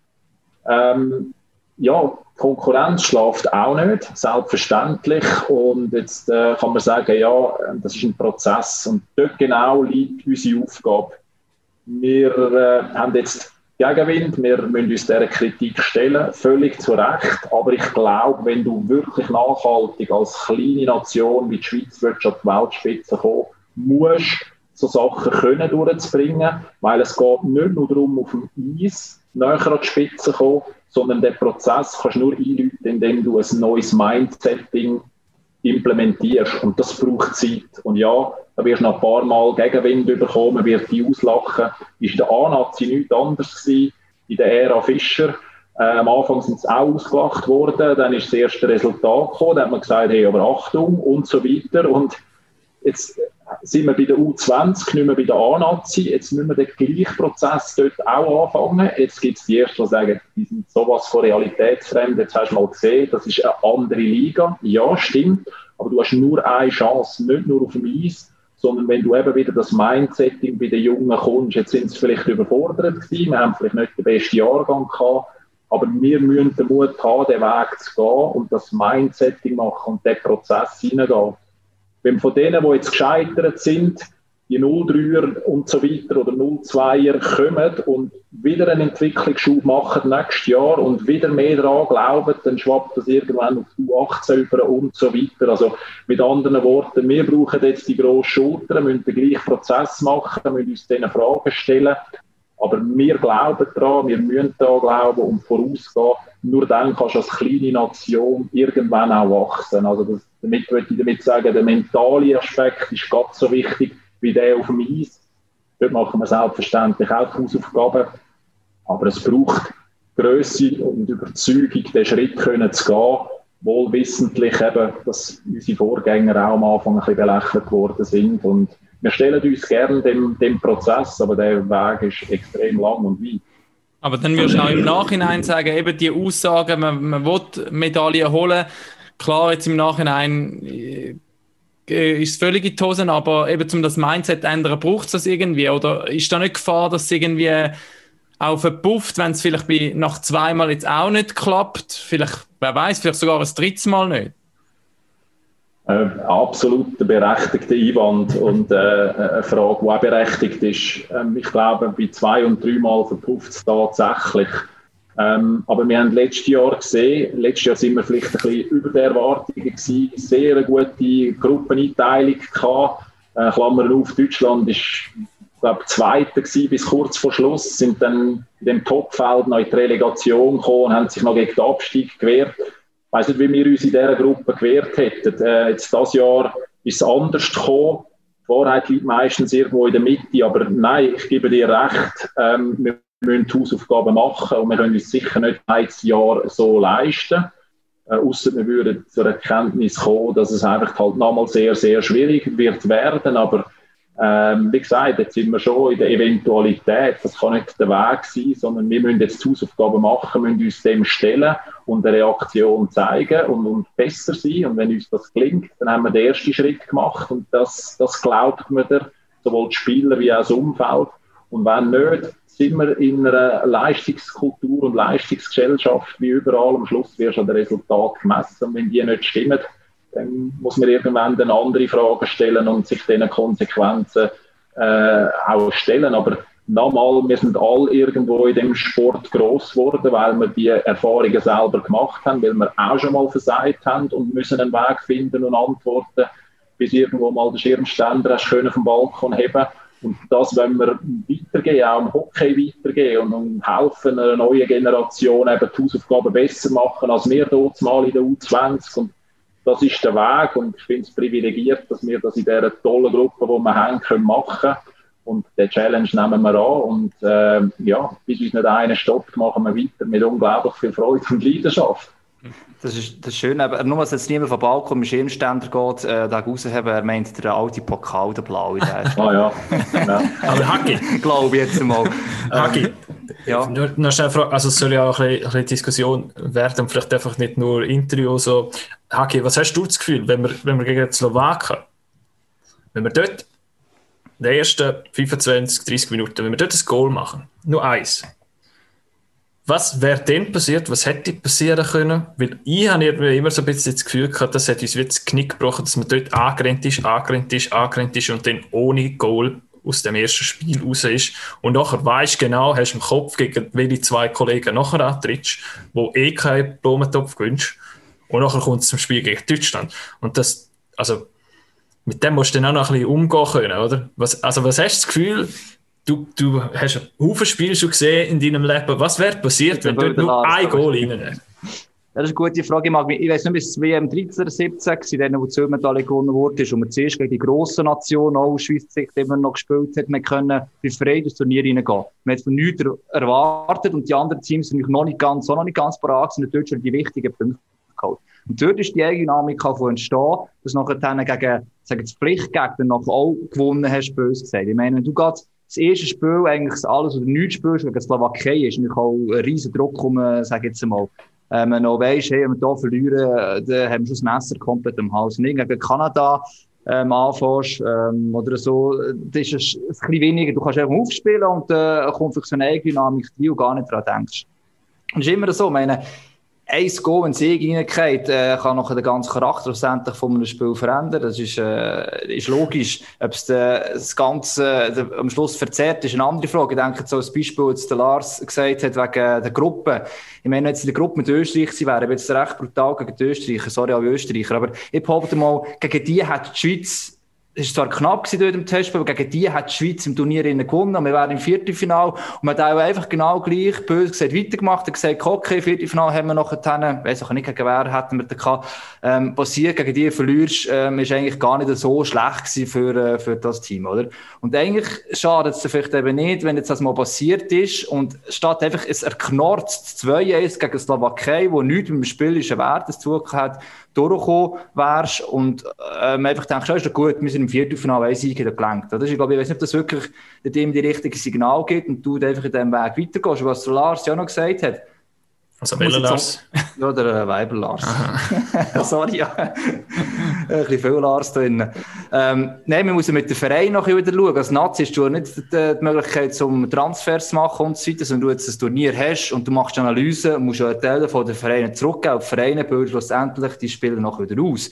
ähm, ja, Konkurrenz schlaft auch nicht, selbstverständlich. Und jetzt äh, kann man sagen, ja, das ist ein Prozess. Und dort genau liegt unsere Aufgabe. Wir äh, haben jetzt Gegenwind. Wir müssen uns dieser Kritik stellen, völlig zu Recht. Aber ich glaube, wenn du wirklich nachhaltig als kleine Nation wie die Schweiz willst, an die Weltspitze kommen, musst so Sachen können durchzubringen, weil es geht nicht nur darum, auf dem Eis näher an die Spitze zu kommen, sondern den Prozess kannst du nur einläuten, indem du ein neues Mindsetting implementierst. Und das braucht Zeit. Und ja, da wirst du noch ein paar Mal Gegenwind bekommen, wird die auslachen. Ist der A-Nazi nichts anderes gewesen, in der Ära Fischer. Äh, am Anfang sind sie auch ausgelacht worden, dann ist das erste Resultat gekommen, dann hat man gesagt, hey, aber Achtung und so weiter. Und jetzt sind wir bei der U20, nicht mehr bei der A-Nazi. Jetzt müssen wir den gleichen Prozess dort auch anfangen. Jetzt gibt es die Ersten, die sagen, die sind sowas von realitätsfremd. Jetzt hast du mal gesehen, das ist eine andere Liga. Ja, stimmt. Aber du hast nur eine Chance, nicht nur auf dem Eis, sondern wenn du eben wieder das Mindsetting bei den Jungen kommst, jetzt sind sie vielleicht überfordert gewesen, wir haben vielleicht nicht den besten Jahrgang gehabt, aber wir müssen den Mut haben, den Weg zu gehen und das Mindsetting machen und den Prozess hineingehen. Wenn von denen, die jetzt gescheitert sind, die 03er und so weiter oder 02er kommen und wieder einen Entwicklungsschub machen nächstes Jahr und wieder mehr daran glauben, dann schwappt das irgendwann auf die U18 über und so weiter. Also mit anderen Worten, wir brauchen jetzt die grosse Schulter, müssen den gleichen Prozess machen, müssen uns diese Fragen stellen. Aber wir glauben daran, wir müssen da glauben und vorausgehen. Nur dann kannst du als kleine Nation irgendwann auch wachsen. Also das, damit würde ich damit sagen, der mentale Aspekt ist ganz so wichtig wie der auf dem Eis. Dort machen wir selbstverständlich auch die Hausaufgaben. Aber es braucht Größe und Überzeugung, den Schritt können zu gehen, wohl wissentlich eben, dass unsere Vorgänger auch am Anfang ein bisschen belächelt worden sind. Und wir stellen uns gerne dem, dem Prozess, aber der Weg ist extrem lang und weit.
Aber dann würdest du auch im Nachhinein sagen, eben die Aussagen, man, man will Medaillen holen. Klar, jetzt im Nachhinein äh, äh, ist es völlig in die Hosen, aber eben zum das Mindset zu ändern, braucht es das irgendwie? Oder ist da nicht Gefahr, dass es irgendwie auch verpufft, wenn es vielleicht bei, nach zweimal jetzt auch nicht klappt? Vielleicht, wer weiß, vielleicht sogar ein drittes Mal nicht?
Äh, absolut berechtigter Einwand und äh, eine Frage, die auch berechtigt ist. Ähm, ich glaube, bei zwei und dreimal verpufft es tatsächlich. Ähm, aber wir haben letztes Jahr gesehen, letztes Jahr sind wir vielleicht ein bisschen über der Erwartungen gewesen, sehr eine gute Gruppeneinteilung gehabt. Äh, Klammern auf, Deutschland ist, glaube Zweiter gewesen bis kurz vor Schluss, sind dann in dem Topfeld noch in die Relegation gekommen und haben sich noch gegen den Abstieg gewehrt. Weiß nicht, wie wir uns in dieser Gruppe gewehrt hätten. Äh, jetzt das Jahr ist es anders gekommen. Die Wahrheit liegt meistens irgendwo in der Mitte, aber nein, ich gebe dir recht. Ähm, wir müssen Hausaufgaben machen und wir können uns sicher nicht ein Jahr so leisten. Äh, Außer wir würden zur Erkenntnis kommen, dass es einfach halt nochmal sehr, sehr schwierig wird werden. Aber ähm, wie gesagt, jetzt sind wir schon in der Eventualität. Das kann nicht der Weg sein, sondern wir müssen jetzt Hausaufgaben machen, müssen uns dem stellen und eine Reaktion zeigen und, und besser sein. Und wenn uns das gelingt, dann haben wir den ersten Schritt gemacht und das, das glaubt mir der, sowohl die Spieler wie auch das Umfeld. Und wenn nicht, sind wir in einer Leistungskultur und Leistungsgesellschaft wie überall. Am Schluss wirst du an den Resultat gemessen. Und wenn die nicht stimmen, dann muss man irgendwann dann andere Fragen stellen und sich diesen Konsequenzen äh, auch stellen. Aber nochmal, wir sind alle irgendwo in dem Sport groß geworden, weil wir die Erfahrungen selber gemacht haben, weil wir auch schon mal versagt haben und müssen einen Weg finden und antworten, bis irgendwo mal der Schirmständer hast können vom Balkon heben und das wenn wir weitergehen, auch im Hockey weitergehen und, und helfen einer neuen Generation eben die Hausaufgaben besser machen, als wir dort mal in der U20. Und das ist der Weg und ich finde es privilegiert, dass wir das in dieser tollen Gruppe, die wir haben, können machen und den Challenge nehmen wir an und äh, ja, bis uns nicht einer stoppt, machen wir weiter mit unglaublich viel Freude und Leidenschaft.
Das ist, das ist schön, aber nur, dass jetzt niemand vom Balkon mit Schirmständer geht, äh, da rausheben, er meint der alte Pokal, der blaue.
ah ja.
ja. [laughs] aber Hacki.
Glaube ich jetzt mal.
Hacki. Ja. Nur, nur schnell Frage, also es soll ja auch ein bisschen, Diskussion werden, vielleicht einfach nicht nur Interview so. Hacki, was hast du das Gefühl, wenn wir, wenn wir gegen die Slowaken, wenn wir dort in den ersten 25, 30 Minuten, wenn wir dort ein Goal machen, nur eins, was wäre denn passiert? Was hätte passieren können? Weil ich habe immer so ein bisschen das Gefühl gehabt, das hat uns das Knick gebrochen, dass man dort angerannt ist, angerannt ist, angerannt ist und dann ohne Goal aus dem ersten Spiel raus ist. Und nachher weißt du genau, hast im Kopf gegen welche zwei Kollegen nachher antrittst, wo eh keinen Blumentopf gewünscht. Und nachher kommt es zum Spiel gegen Deutschland. Und das, also, mit dem musst du dann auch noch ein bisschen umgehen können, oder? Was, also, was hast du das Gefühl, du, du hast ein Haufen Spiele schon gesehen in deinem Leben. Was wäre passiert, wenn du nur ein Goal rein
das ist eine gute Frage. Ich, mag mich, ich weiß nicht, bis es WM 13 oder 17 war, dann, wo die Silbermedaille gewonnen wurde, und man zuerst gegen die grossen Nationen, auch Schweiz, immer noch gespielt hat, man können befreit ins Turnier reingehen. Man hat von nichts erwartet und die anderen Teams sind noch nicht ganz, auch noch nicht ganz parat, sind natürlich schon die wichtigen Punkte geholt. Und dort ist die Eigendynamik von entstehen, dass nachher dann gegen, sagen wir, Pflichtgegner noch auch gewonnen hast, böse gesagt. Ich meine, du gerade das erste Spiel eigentlich alles oder nichts spielst gegen Slowakei, ist natürlich auch ein riesen Druck um, sag jetzt mal, ähm, noch weisst, hey, wenn wir hier verlieren, dann haben wir schon das Messer komplett am Hals. Und gegen Kanada, ähm, anfängst, ähm, oder so, das ist es ein bisschen weniger. Du kannst einfach aufspielen und äh, kommt für so eine Eigendynamik, die du gar nicht daran denkst. Und es ist immer so, meine, ein Goal, ein Sieg reingeht, äh, kann noch den ganzen Charakter schlussendlich von einem Spiel verändern. Das ist, äh, ist logisch. Ob es das Ganze äh, am Schluss verzerrt, ist eine andere Frage. Ich denke, so ein Beispiel, der Lars gesagt hat, wegen der Gruppe. Ich meine, wenn jetzt in der Gruppe mit Österreich sie wären, wäre es recht brutal gegen die Österreicher. Sorry, alle Österreicher. Aber ich behaupte mal, gegen die hat die Schweiz es war zwar knapp dort im Testspiel, aber gegen die hat die Schweiz im Turnier gewonnen. Und wir waren im Viertelfinal. Und man hat auch einfach genau gleich, böse gesagt, weitergemacht. Er gesagt, okay, Viertelfinal haben wir noch einen, weiss auch nicht, gegen wer hätten wir da ähm, passiert, gegen die verlierst, ähm, ist eigentlich gar nicht so schlecht gewesen für, äh, für das Team, oder? Und eigentlich schadet es vielleicht eben nicht, wenn jetzt das mal passiert ist und statt einfach es erknorzt 2-1 gegen Slowakei, wo nichts mit dem spielischen Wert zu tun hat, durchgekommen wärst und ähm, einfach denkst, ja, ist doch gut, wir sind im Viertelfinale ein Sieg gelenkt. Das ist, glaube ich, weiß nicht, ob das wirklich dem die richtige Signal gibt und du einfach in diesem Weg weitergehst. Was Lars ja noch gesagt hat,
also welcher Lars?
Ja, der äh, Weiber Lars. [laughs] Sorry, ja. ein bisschen viel Lars drin. Ähm, nein, wir müssen mit dem Verein noch wieder schauen. Als Nazi hast du nicht die, die Möglichkeit, um Transfers zu machen und so weiter, sondern du jetzt ein Turnier hast und du machst Analyse und musst ja Teile von den Vereinen zurückgeben. Die Vereine bilden schlussendlich die Spieler noch wieder aus.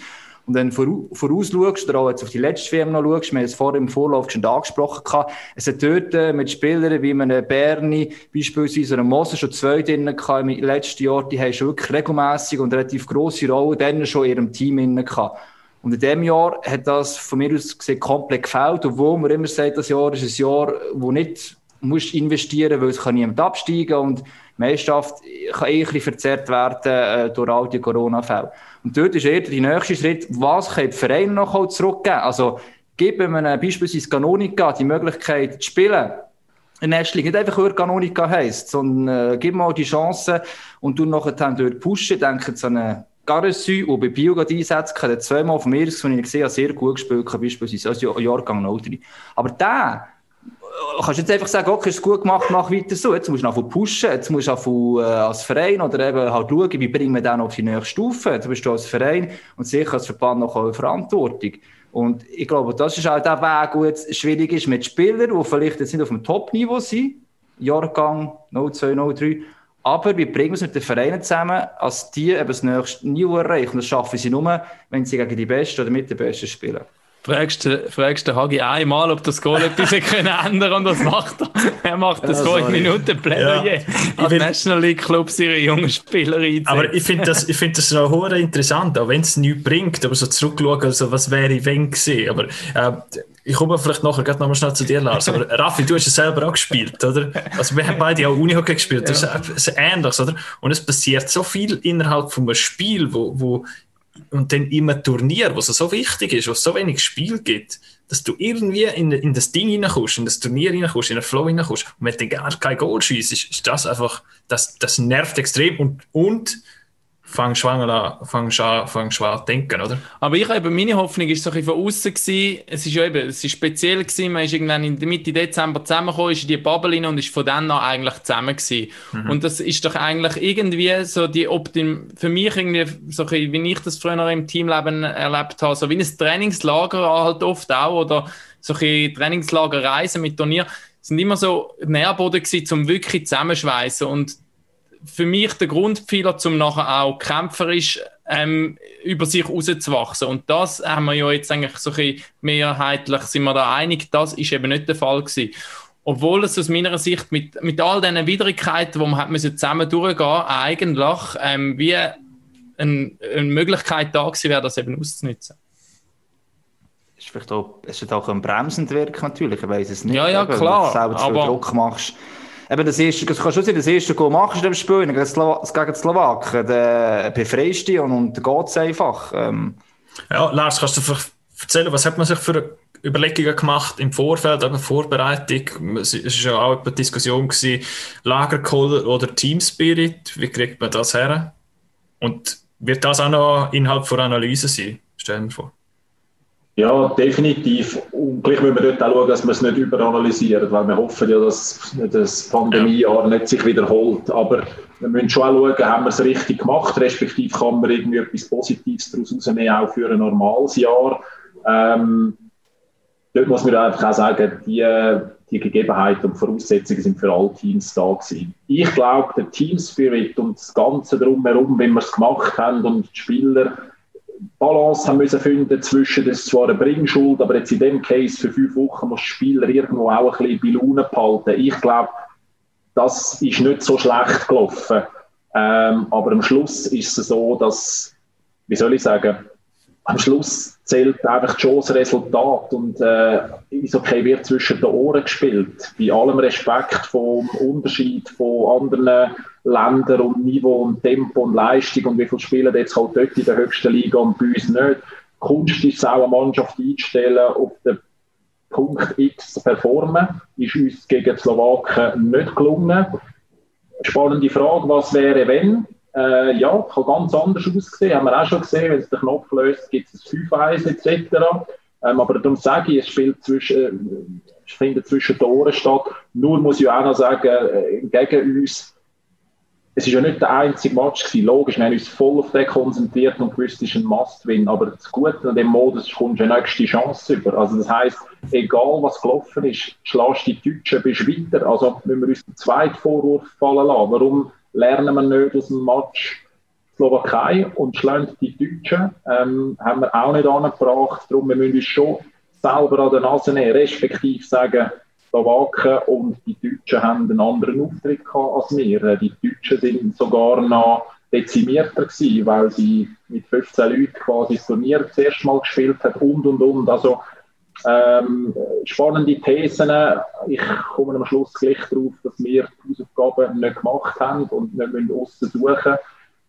Und wenn du voraus schaust, oder auch jetzt auf die letzte WM noch schaust, wir haben es vorher im Vorlauf schon angesprochen, gehabt, es hat dort äh, mit Spielern wie einem Berni, beispielsweise einem Moser, schon zwei drin gehabt, im letzten Jahr, die haben schon wirklich regelmässig und relativ grosse Rollen dann schon in ihrem Team drin gehabt. Und in diesem Jahr hat das von mir aus gesehen komplett gefällt, obwohl man immer sagt, das Jahr ist ein Jahr, wo nicht musst investieren, weil es kann niemand absteigen und die Meisterschaft kann eh ein bisschen verzerrt werden äh, durch all die Corona-Fälle. Und dort ist eher der nächste Schritt, was kann die Vereine noch zurückgeben? Also, geben wir beispielsweise Canonica die Möglichkeit zu spielen. In Linie nicht einfach, weil Canonica heisst, sondern äh, gib mal die Chance und du nachher dort pushen. Denken an einen Garessu, der bei Bio einsetzt, kann zweimal von mir, von ich gesehen sehr gut gespielt, beispielsweise als Jahrgang 03. Aber der kannst jetzt einfach sagen, okay, ist gut gemacht, mach weiter so. Jetzt musst du noch pushen, jetzt musst du auch äh, als Verein oder eben halt schauen, wie bringen wir den auf die nächste Stufe. Jetzt bist du als Verein und sicher als Verband noch eine Verantwortung. Und ich glaube, das ist auch der Weg, wo jetzt schwierig ist mit Spielern, die vielleicht jetzt nicht auf dem Top-Niveau sind, Jahrgang 02, 03, aber wie bringen wir es mit den Vereinen zusammen, als die eben das nächste Niveau erreichen? Und das schaffen sie nur, wenn sie gegen die Besten oder mit den Besten spielen.
Fragst du, fragst du Hagi einmal, ob das Goal etwas [laughs] können ändern und was macht er? Er macht das ja, 5 Minuten Plädoyer ja. an National League Clubs ihre jungen Spieler einzusetzen.
Aber ich finde das, ich find das noch hoch interessant, auch wenn es nichts bringt, aber so zurückschauen, also was wäre wenn gewesen. Aber äh, ich komme vielleicht nachher gerade nochmal schnell zu dir, Lars. Aber [laughs] Raffi, du hast es selber auch gespielt, oder? Also wir haben beide auch Unihockey gespielt, das ja. ist, ist ähnlich, oder? Und es passiert so viel innerhalb von einem Spiel, wo, wo und dann immer Turnier, was so wichtig ist, wo es so wenig Spiel gibt, dass du irgendwie in, in das Ding reinkommst, in das Turnier reinkommst, in den Flow reinkommst und wenn du gar kein Goal schießt, ist, ist das einfach, das, das nervt extrem. Und, und fang schwanger an, fang an, fang an denken, oder?
Aber ich habe meine Hoffnung ist so ein bisschen von außen gewesen. Es ist ja eben, es ist speziell gewesen. Man ist irgendwann in der Mitte Dezember zusammengekommen, ist in die Bubble rein und ist von dann an eigentlich zusammen gewesen. Mhm. Und das ist doch eigentlich irgendwie so die Optim, für mich irgendwie so ein bisschen, wie ich das früher im Teamleben erlebt habe, so wie ein Trainingslager halt oft auch oder so ein Trainingslagerreisen mit Turnier sind immer so Nährboden gewesen, zum wirklich zusammenschweißen und für mich der Grundpfeiler, um nachher auch kämpferisch ähm, über sich rauszuwachsen. Und das haben wir ja jetzt eigentlich so ein bisschen mehrheitlich, sind wir da einig, das ist eben nicht der Fall gewesen. Obwohl es aus meiner Sicht mit, mit all diesen Widrigkeiten, die man hat müssen zusammen durchgehen eigentlich ähm, wie ein, eine Möglichkeit da gewesen wäre, das eben auszunutzen.
Ist vielleicht auch, es auch ein bremsend Wirken natürlich, ich weiß es nicht.
Ja, ja, klar. Wenn du
selber viel Druck machst eben das erste, das kannst du sein, das erste Goal machst du im Spiel gegen, Slowa gegen die Slowaken, dann befreist du und, und dann geht es einfach. Ähm.
Ja, Lars, kannst du erzählen, was hat man sich für Überlegungen gemacht im Vorfeld, aber Vorbereitung? Es war ja auch eine Diskussion gewesen, Lagerkoller oder Team Spirit, wie kriegt man das her? Und Wird das auch noch Inhalt von Analyse sein? Stellen wir vor.
Ja, definitiv. Und gleich müssen wir dort auch schauen, dass wir es nicht überanalysieren, weil wir hoffen ja, dass das Pandemiejahr nicht sich wiederholt. Aber wir müssen schon auch schauen, haben wir es richtig gemacht, respektive kann man irgendwie etwas Positives daraus rausnehmen, auch für ein normales Jahr. Ähm, dort muss man einfach auch sagen, die, die Gegebenheiten und Voraussetzungen sind für alle Teams da gewesen. Ich glaube, der Team Spirit und das Ganze drumherum, wenn wir es gemacht haben und die Spieler Balance haben müssen finden zwischen, das ist zwar eine Bringschuld, aber jetzt in dem Case für fünf Wochen muss der Spieler irgendwo auch ein bisschen bei Laune behalten. Ich glaube, das ist nicht so schlecht gelaufen. Ähm, aber am Schluss ist es so, dass, wie soll ich sagen, am Schluss zählt einfach schon das Resultat und äh, Eishockey wird zwischen den Ohren gespielt. Bei allem Respekt vom Unterschied von anderen Ländern und Niveau und Tempo und Leistung und wie viele Spieler jetzt halt dort in der höchsten Liga und bei uns nicht. Kunst ist es auch, eine Mannschaft einzustellen, auf den Punkt X performen. Ist uns gegen die Slowaken nicht gelungen. Spannende Frage, was wäre, wenn? Äh, ja, kann ganz anders aussehen. Haben wir auch schon gesehen, wenn es den Knopf löst, gibt es 5-1 etc. Ähm, aber darum sage ich, es spielt zwischen, es findet zwischen den Ohren statt. Nur muss ich auch noch sagen, äh, gegen uns es ist ja nicht der einzige Match gewesen. Logisch, wir haben uns voll auf den konzentriert und gewusst, es ist ein Must-Win. Aber das Gute an dem Modus kommst du nächste Chance über. Also das heisst, egal was gelaufen ist, schlägst die Deutschen, bist weiter. Also müssen wir uns den zweiten Vorwurf fallen lassen. Warum lernen wir nicht aus dem Match Slowakei und schlagen die Deutschen? Ähm, haben wir auch nicht angebracht. Darum wir müssen wir uns schon selber an der Nase nehmen, respektive sagen, Slowaken und die Deutschen haben einen anderen Auftritt gehabt als wir. Äh, die Deutschen sind sogar noch dezimierter gewesen, weil sie mit 15 Leuten quasi das Turnier das erste Mal gespielt haben und und und. Also ähm, spannende Thesen. Ich komme am Schluss gleich darauf, dass wir die Hausaufgaben nicht gemacht haben und nicht müssen aussen suchen.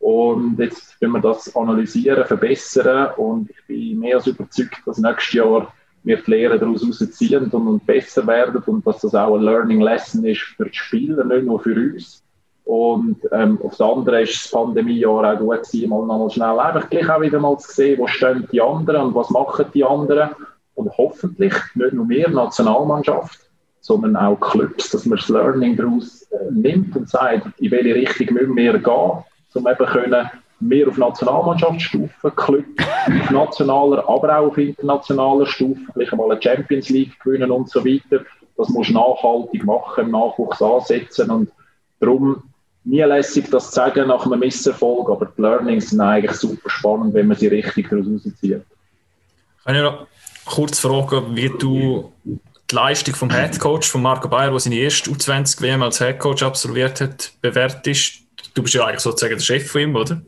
Und jetzt wenn wir das analysieren, verbessern und ich bin mehr als überzeugt, dass nächstes Jahr wir die Lehre daraus ziehen und, besser werden und dass das auch ein Learning Lesson ist für die Spieler, nicht nur für uns. Und ähm, auf das andere ist das Pandemiejahr auch gut gewesen, mal nochmal schnell einfach gleich auch wieder mal zu sehen, wo stehen die anderen und was machen die anderen. Und hoffentlich nicht nur wir, Nationalmannschaft, sondern auch Clubs, dass man das Learning daraus äh, nimmt und sagt, in welche Richtung müssen wir gehen, um eben können mehr auf Nationalmannschaftsstufe, Club auf nationaler, aber auch auf internationaler Stufe, vielleicht einmal eine Champions League gewinnen und so weiter. Das muss nachhaltig machen, im Nachwuchs ansetzen und darum nie lässig, das zu sagen nach einem Misserfolg, aber die Learnings sind eigentlich super spannend, wenn man sie richtig daraus rauszieht.
Kann ich noch kurz fragen, wie du die Leistung vom Headcoach von Marco Bayer, der seine erste U20 WM als Headcoach absolviert hat, bewertest? Du bist ja eigentlich sozusagen der Chef von ihm, oder?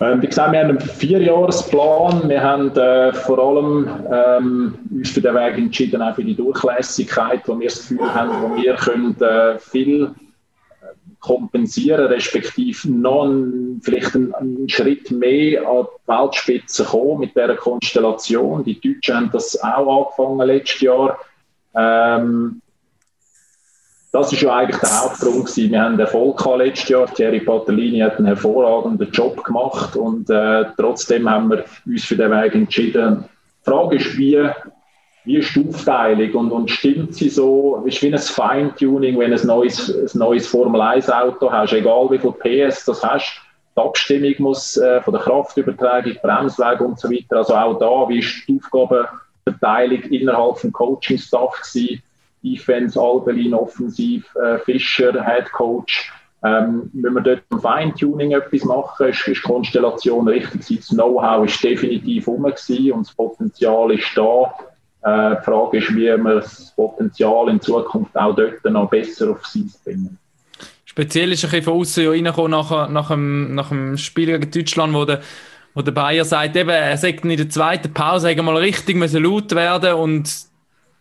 Ähm, wie gesagt, wir haben einen Vierjahresplan. Wir haben äh, vor allem ähm, uns für den Weg entschieden, auch für die Durchlässigkeit, wo wir das Gefühl haben, wo wir können, äh, viel äh, kompensieren, respektive noch einen, vielleicht einen, einen, Schritt mehr an die Weltspitze kommen mit dieser Konstellation. Die Deutschen haben das auch angefangen letztes Jahr. Ähm, das ist ja eigentlich der Hauptgrund gewesen. Wir haben Erfolg gehabt letztes Jahr. Thierry Patellini hat einen hervorragenden Job gemacht und äh, trotzdem haben wir uns für den Weg entschieden. Die Frage ist, wie, wie ist die Aufteilung und, und stimmt sie so? Es ist wie ein Feintuning, wenn du ein neues, ein neues Formel 1 Auto hast, egal wie viel PS das hast. Die Abstimmung muss äh, von der Kraftübertragung, Bremsweg und so weiter. Also auch da, wie ist die Aufgabenverteilung innerhalb des Coaching-Staff gewesen? Defense, Albelin, Offensiv, äh, Fischer, Head Coach. Ähm, wenn wir dort im Feintuning etwas machen, ist, ist die Konstellation richtig. Das Know-how ist definitiv um und das Potenzial ist da. Äh, die Frage ist, wie wir das Potenzial in Zukunft auch dort noch besser auf sie bringen.
Speziell ist ein bisschen von außen ja reingekommen nach, nach, dem, nach dem Spiel gegen Deutschland, wo der, wo der Bayer sagt, eben, er sagt in der zweiten Pause mal richtig müssen laut werden und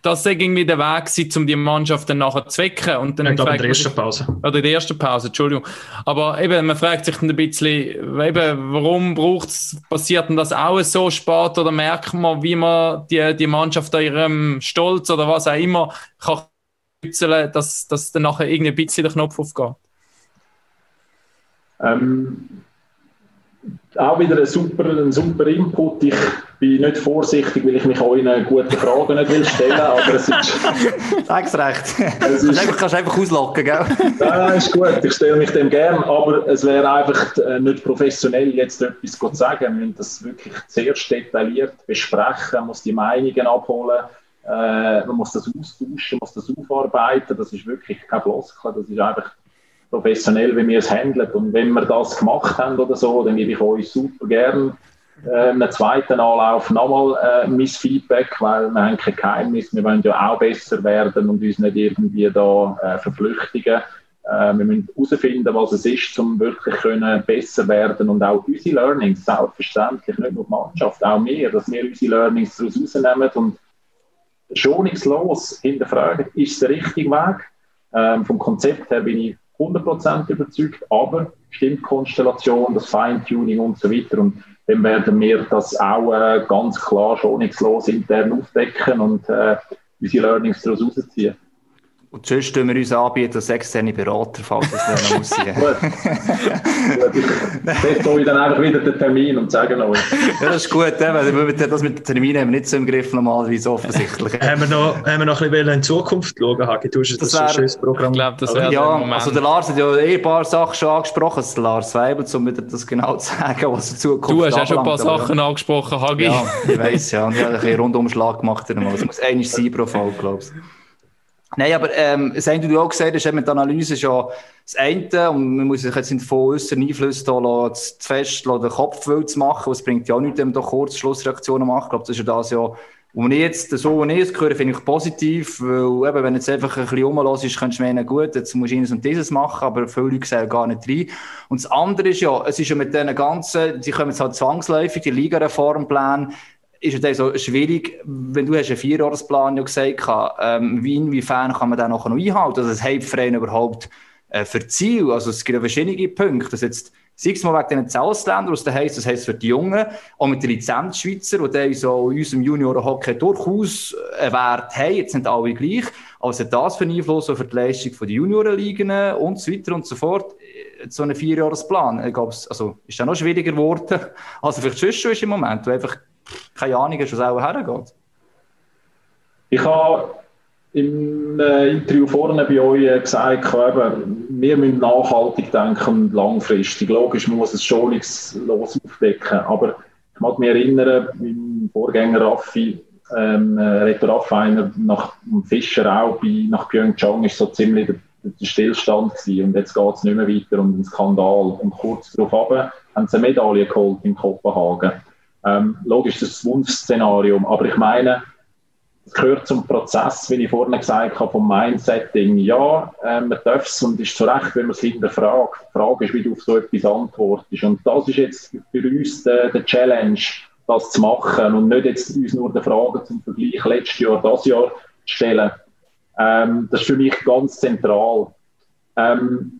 das war irgendwie der Weg, gewesen, um die Mannschaft dann nachher zu wecken. Und dann
ich glaube, in der ersten Pause.
Oder in der ersten Pause, Entschuldigung. Aber eben, man fragt sich dann ein bisschen, eben, warum braucht's, passiert denn das auch so spät oder merkt man, wie man die, die Mannschaft an ihrem Stolz oder was auch immer kann kützeln, dass, dass dann nachher irgendwie ein bisschen der Knopf aufgeht?
Ähm, auch wieder ein super, ein super Input. Ich bin nicht vorsichtig, weil ich mich euren guten Fragen nicht will stellen aber es ist...
Sag's recht. [laughs] Es ist, einfach, kannst du einfach auslocken, gell?
Ja, ist gut, ich stelle mich dem gern, aber es wäre einfach äh, nicht professionell, jetzt etwas zu sagen. Wir müssen das wirklich sehr detailliert besprechen, man muss die Meinungen abholen, äh, man muss das austauschen, man muss das aufarbeiten, das ist wirklich kein Floskel, das ist einfach professionell, wie wir es handeln. Und wenn wir das gemacht haben oder so, dann gebe ich euch super gern äh, einen zweiten Anlauf nochmal äh, mein Feedback, weil wir haben kein Geheimnis, wir wollen ja auch besser werden und uns nicht irgendwie da äh, verflüchtigen. Äh, wir müssen herausfinden, was es ist, um wirklich können besser werden und auch unsere Learnings, selbstverständlich, nicht nur die Mannschaft, auch wir, dass wir unsere Learnings daraus rausnehmen und schonungslos hinterfragen, ist der richtige Weg? Ähm, vom Konzept her bin ich 100% überzeugt, aber Stimmkonstellation, das Feintuning und so weiter. Und dann werden wir das auch äh, ganz klar schonungslos intern aufdecken und äh, unsere Learnings daraus rausziehen.
Und sonst tun wir uns anbieten als externe Berater, falls das noch muss sein. [laughs]
gut. gut. Ich dann einfach wieder den Termin und sage euch.
ja, das ist gut, weil das mit den Terminen haben wir nicht so im Griff normalerweise offensichtlich.
haben, wir noch, haben wir noch ein bisschen in Zukunft schauen, Hagi? Du hast das, das wär, ein schönes Programm.
Ich glaube, das wäre
Ja, also der Lars hat ja eh ein paar Sachen schon angesprochen, also Lars Weibel, um wieder das genau zu sagen, was in Zukunft
Du hast ja schon ein paar Sachen angesprochen, Hagi.
Ja, ich weiss, ja. Und ich habe ein bisschen Rundumschlag gemacht. Es muss eigentlich sein pro Folge, glaube ich. Nein, aber ähm, das eine, du auch gesagt hast, mit der Analyse ist ja das eine, und man muss sich jetzt nicht von äußeren Einflüssen da zu fest den Kopf wild zu machen, es bringt ja auch nichts, wenn man da kurz Schlussreaktionen macht. Ich glaube, das ist ja das ja, ich jetzt, so wie ich es höre, finde ich positiv, weil eben, wenn jetzt einfach ein bisschen rumlässt, ist, könntest du meinen, gut, jetzt musst du eines und dieses machen, aber viele Leute sehen gar nicht rein. Und das andere ist ja, es ist ja mit diesen ganzen, die kommen jetzt halt zwangsläufig, die Liga-Reformpläne, ist es so schwierig, wenn du hast einen Vierjahresplan ja gesagt ähm, wie inwiefern kann man den noch einhalten? Also das Hype-Verein überhaupt äh, für Ziel? Also es gibt ja verschiedene Punkte. Das jetzt, sei es mal wegen den Ausländern, was das heisst, das heisst für die Jungen, auch mit den Lizenzschweizer, die so in unserem Junior-Hockey durchaus einen Wert haben, jetzt sind alle gleich, hat das für einen Einfluss auf die Leistung der Juniorenligen und so weiter und so fort? So einen Vierjahresplan, also ist das noch schwieriger geworden, [laughs] als vielleicht schon ist im Moment, wo einfach keine Ahnung hast, was auch hergeht?
Ich habe im äh, Interview vorne bei euch äh, gesagt, eben, wir müssen nachhaltig denken und langfristig. Logisch muss es schonungslos aufdecken, aber ich mag mich erinnern, mein Vorgänger Raffi, ähm, äh, Reto Raffiner nach Fischer auch bei, nach Pyeongchang ist so ziemlich der, der Stillstand gewesen. und jetzt geht es nicht mehr weiter um den Skandal und kurz darauf haben sie eine Medaille geholt in Kopenhagen. Ähm, logisch, das Wunschszenario, aber ich meine, es gehört zum Prozess, wie ich vorhin gesagt habe, vom Mindsetting. Ja, äh, man darf es und ist zu Recht, wenn man es hinterfragt. Die Frage ist, wie du auf so etwas antwortest. Und das ist jetzt für uns der, der Challenge, das zu machen und nicht jetzt uns nur die Frage zum Vergleich letztes Jahr, das Jahr stellen. Ähm, das ist für mich ganz zentral. Ähm,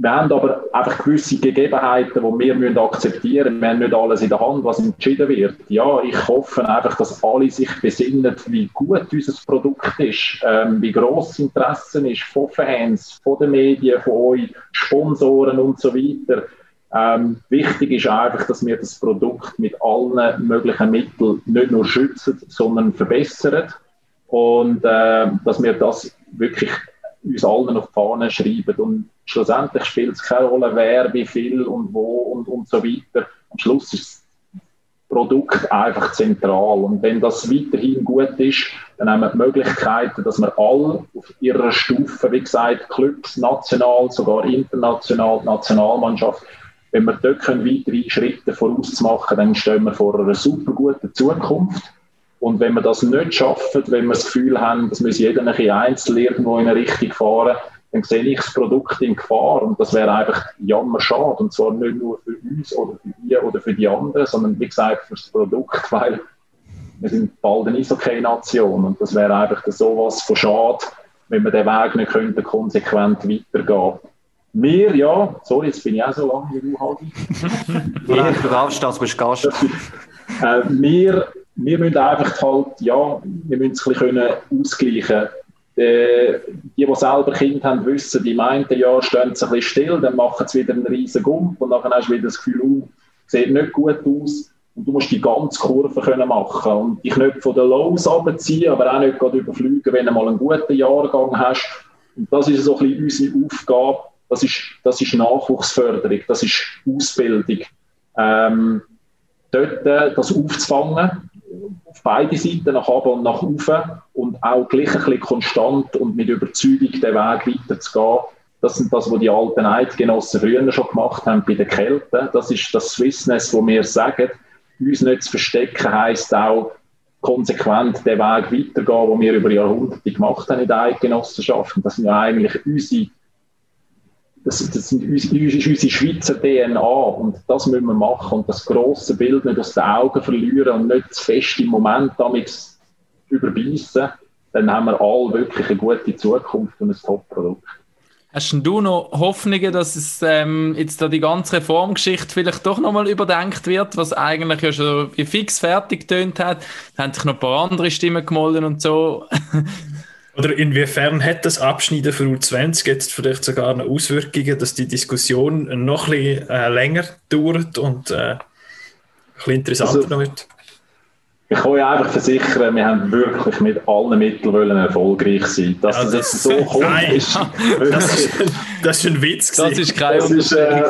wir haben aber einfach gewisse Gegebenheiten, die wir müssen akzeptieren müssen. Wir haben nicht alles in der Hand, was entschieden wird. Ja, ich hoffe einfach, dass alle sich besinnen, wie gut unser Produkt ist, ähm, wie gross das Interesse ist von Fans, von den Medien, von euch, Sponsoren und so weiter. Ähm, wichtig ist einfach, dass wir das Produkt mit allen möglichen Mitteln nicht nur schützen, sondern verbessern. Und äh, dass wir das wirklich uns allen auf die Fahne schreiben. Und schlussendlich spielt es keine Rolle, wer, wie viel und wo und, und so weiter. Am Schluss ist das Produkt einfach zentral. Und wenn das weiterhin gut ist, dann haben wir die Möglichkeiten, dass wir alle auf ihrer Stufe, wie gesagt, Clubs, national, sogar international, Nationalmannschaft, wenn wir dort können, weitere Schritte vorausmachen, dann stehen wir vor einer super guten Zukunft. Und wenn wir das nicht schaffen, wenn wir das Gefühl haben, dass wir jeder ein bisschen einzeln irgendwo in eine Richtung fahren, dann sehe ich das Produkt in Gefahr und das wäre einfach jammer schade. Und zwar nicht nur für uns oder für die oder für die anderen, sondern wie gesagt für das Produkt, [laughs] weil wir sind bald eine Eishockey-Nation und das wäre einfach sowas von schade, wenn wir den Weg nicht könnten, konsequent weitergehen. Wir, ja, sorry, jetzt bin ich auch so lange wie [laughs] du, Hagi.
ja, du darfst das, bist Gast. [laughs]
Äh, wir wir müssen einfach halt, ja, wir müssen es ein bisschen ausgleichen. Die, die, die selber Kind haben, wissen, die meinten, ja, stehen sie ein bisschen still, dann machen sie wieder einen riesen Gump und dann hast du wieder das Gefühl, uh, sieht nicht gut aus und du musst die ganze Kurve können machen und dich nicht von den Lows abziehen, aber auch nicht gerade überfliegen, wenn du mal einen guten Jahrgang hast. Und das ist so ein bisschen unsere Aufgabe. Das ist, das ist Nachwuchsförderung, das ist Ausbildung. Ähm, dort äh, das aufzufangen, auf beide Seiten, nach oben und nach oben und auch gleich ein bisschen konstant und mit Überzeugung den Weg weiterzugehen. Das sind das, was die alten Eidgenossen früher schon gemacht haben bei den Kelten. Das ist das Swissness, wo wir sagen, uns nicht zu verstecken, heisst auch, konsequent den Weg weitergehen, den wir über Jahrhunderte gemacht haben in der Eidgenossenschaft. Und das sind ja eigentlich unsere, das, das sind unsere, Schweizer DNA und das müssen wir machen und das grosse Bild nicht aus den Augen verlieren und nicht zu fest im Moment damit überbeissen, dann haben wir alle wirklich eine gute Zukunft und ein Top-Produkt.
Hast du noch Hoffnungen, dass es ähm, jetzt da die ganze Reformgeschichte vielleicht doch nochmal überdenkt wird, was eigentlich ja schon fix fertig getönt hat? Da haben sich noch ein paar andere Stimmen gemolden und so. [laughs]
Oder inwiefern hat das Abschneiden für U20 jetzt vielleicht sogar eine Auswirkungen, dass die Diskussion noch ein bisschen äh, länger dauert und äh, ein bisschen interessanter also, wird?
Ich kann euch einfach versichern, wir haben wirklich mit allen Mitteln wollen erfolgreich sein. Dass ja, das, das so [laughs] kommt, nein, ist,
das, ist, das ist ein Witz.
Gewesen. Das ist kein
das ist, äh,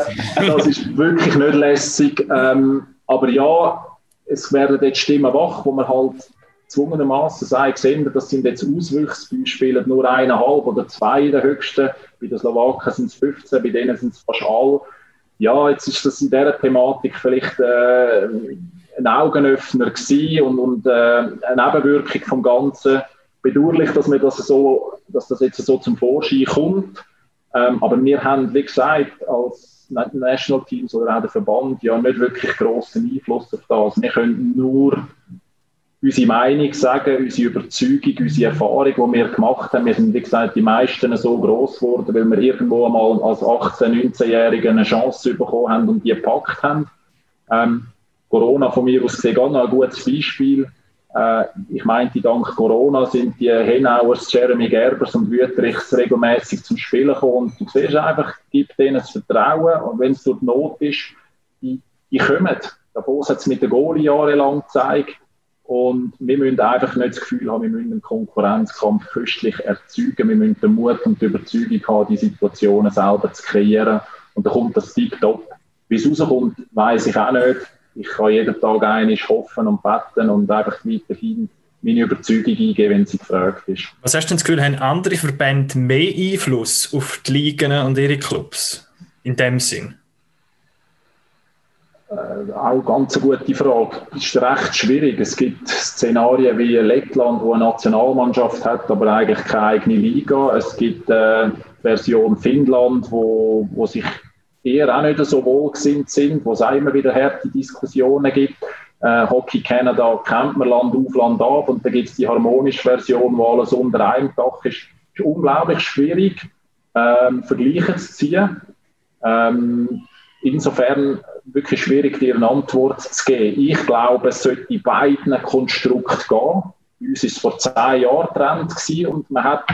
das ist wirklich nicht lässig. Ähm, aber ja, es werden jetzt Stimmen wach, wo man halt gezwungenermaßen sagt, sehen, das sind jetzt Auswüchsbeispiele, nur eineinhalb oder zwei der höchsten. Bei den Slowaken sind es 15, bei denen sind es fast alle. Ja, jetzt ist das in dieser Thematik vielleicht äh, ein Augenöffner gewesen und, und äh, eine Nebenwirkung vom Ganzen. Bedauerlich, dass, wir das, so, dass das jetzt so zum Vorschein kommt. Ähm, aber wir haben, wie gesagt, als National Teams oder auch der Verband ja nicht wirklich grossen Einfluss auf das. Wir können nur unsere Meinung sagen, unsere Überzeugung, unsere Erfahrung, die wir gemacht haben. Wir sind, wie gesagt, die meisten so groß geworden, weil wir irgendwo einmal als 18-, 19-Jährige eine Chance bekommen haben und die gepackt haben. Ähm, Corona von mir aus gesehen gar noch ein gutes Beispiel. Äh, ich meinte, dank Corona sind die Henauers, Jeremy Gerbers und Wüterichs regelmäßig zum Spielen gekommen. Und du siehst einfach, gib denen das Vertrauen. Und wenn es die Not ist, die, die kommen. Davos hat es mit der Goalie jahrelang gezeigt. Und wir müssen einfach nicht das Gefühl haben, wir müssen einen Konkurrenzkampf künstlich erzeugen. Wir müssen den Mut und die Überzeugung haben, die Situationen selber zu kreieren. Und dann kommt das Tip-Top. Wie es rauskommt, weiß ich auch nicht ich kann jeden Tag einiges hoffen und beten und einfach weiterhin meine Überzeugung eingeben, wenn sie gefragt ist.
Was hast du denn das Gefühl, haben andere Verbände mehr Einfluss auf die Ligen und ihre Clubs in dem Sinn?
Äh, auch ganz eine gute Frage. Es ist recht schwierig. Es gibt Szenarien wie Lettland, wo eine Nationalmannschaft hat, aber eigentlich keine eigene Liga. Es gibt äh, Version Finnland, wo, wo sich eher auch nicht so wohlgesinnt sind, wo es auch immer wieder harte Diskussionen gibt. Äh, Hockey Canada kennt man Land auf, Land ab und da gibt es die harmonische Version, wo alles unter einem Dach ist. Ist unglaublich schwierig, ähm, Vergleiche zu ziehen. Ähm, insofern wirklich schwierig, dir eine Antwort zu geben. Ich glaube, es sollte in beiden Konstrukten gehen. Bei uns war es vor zehn Jahren Trend und man hat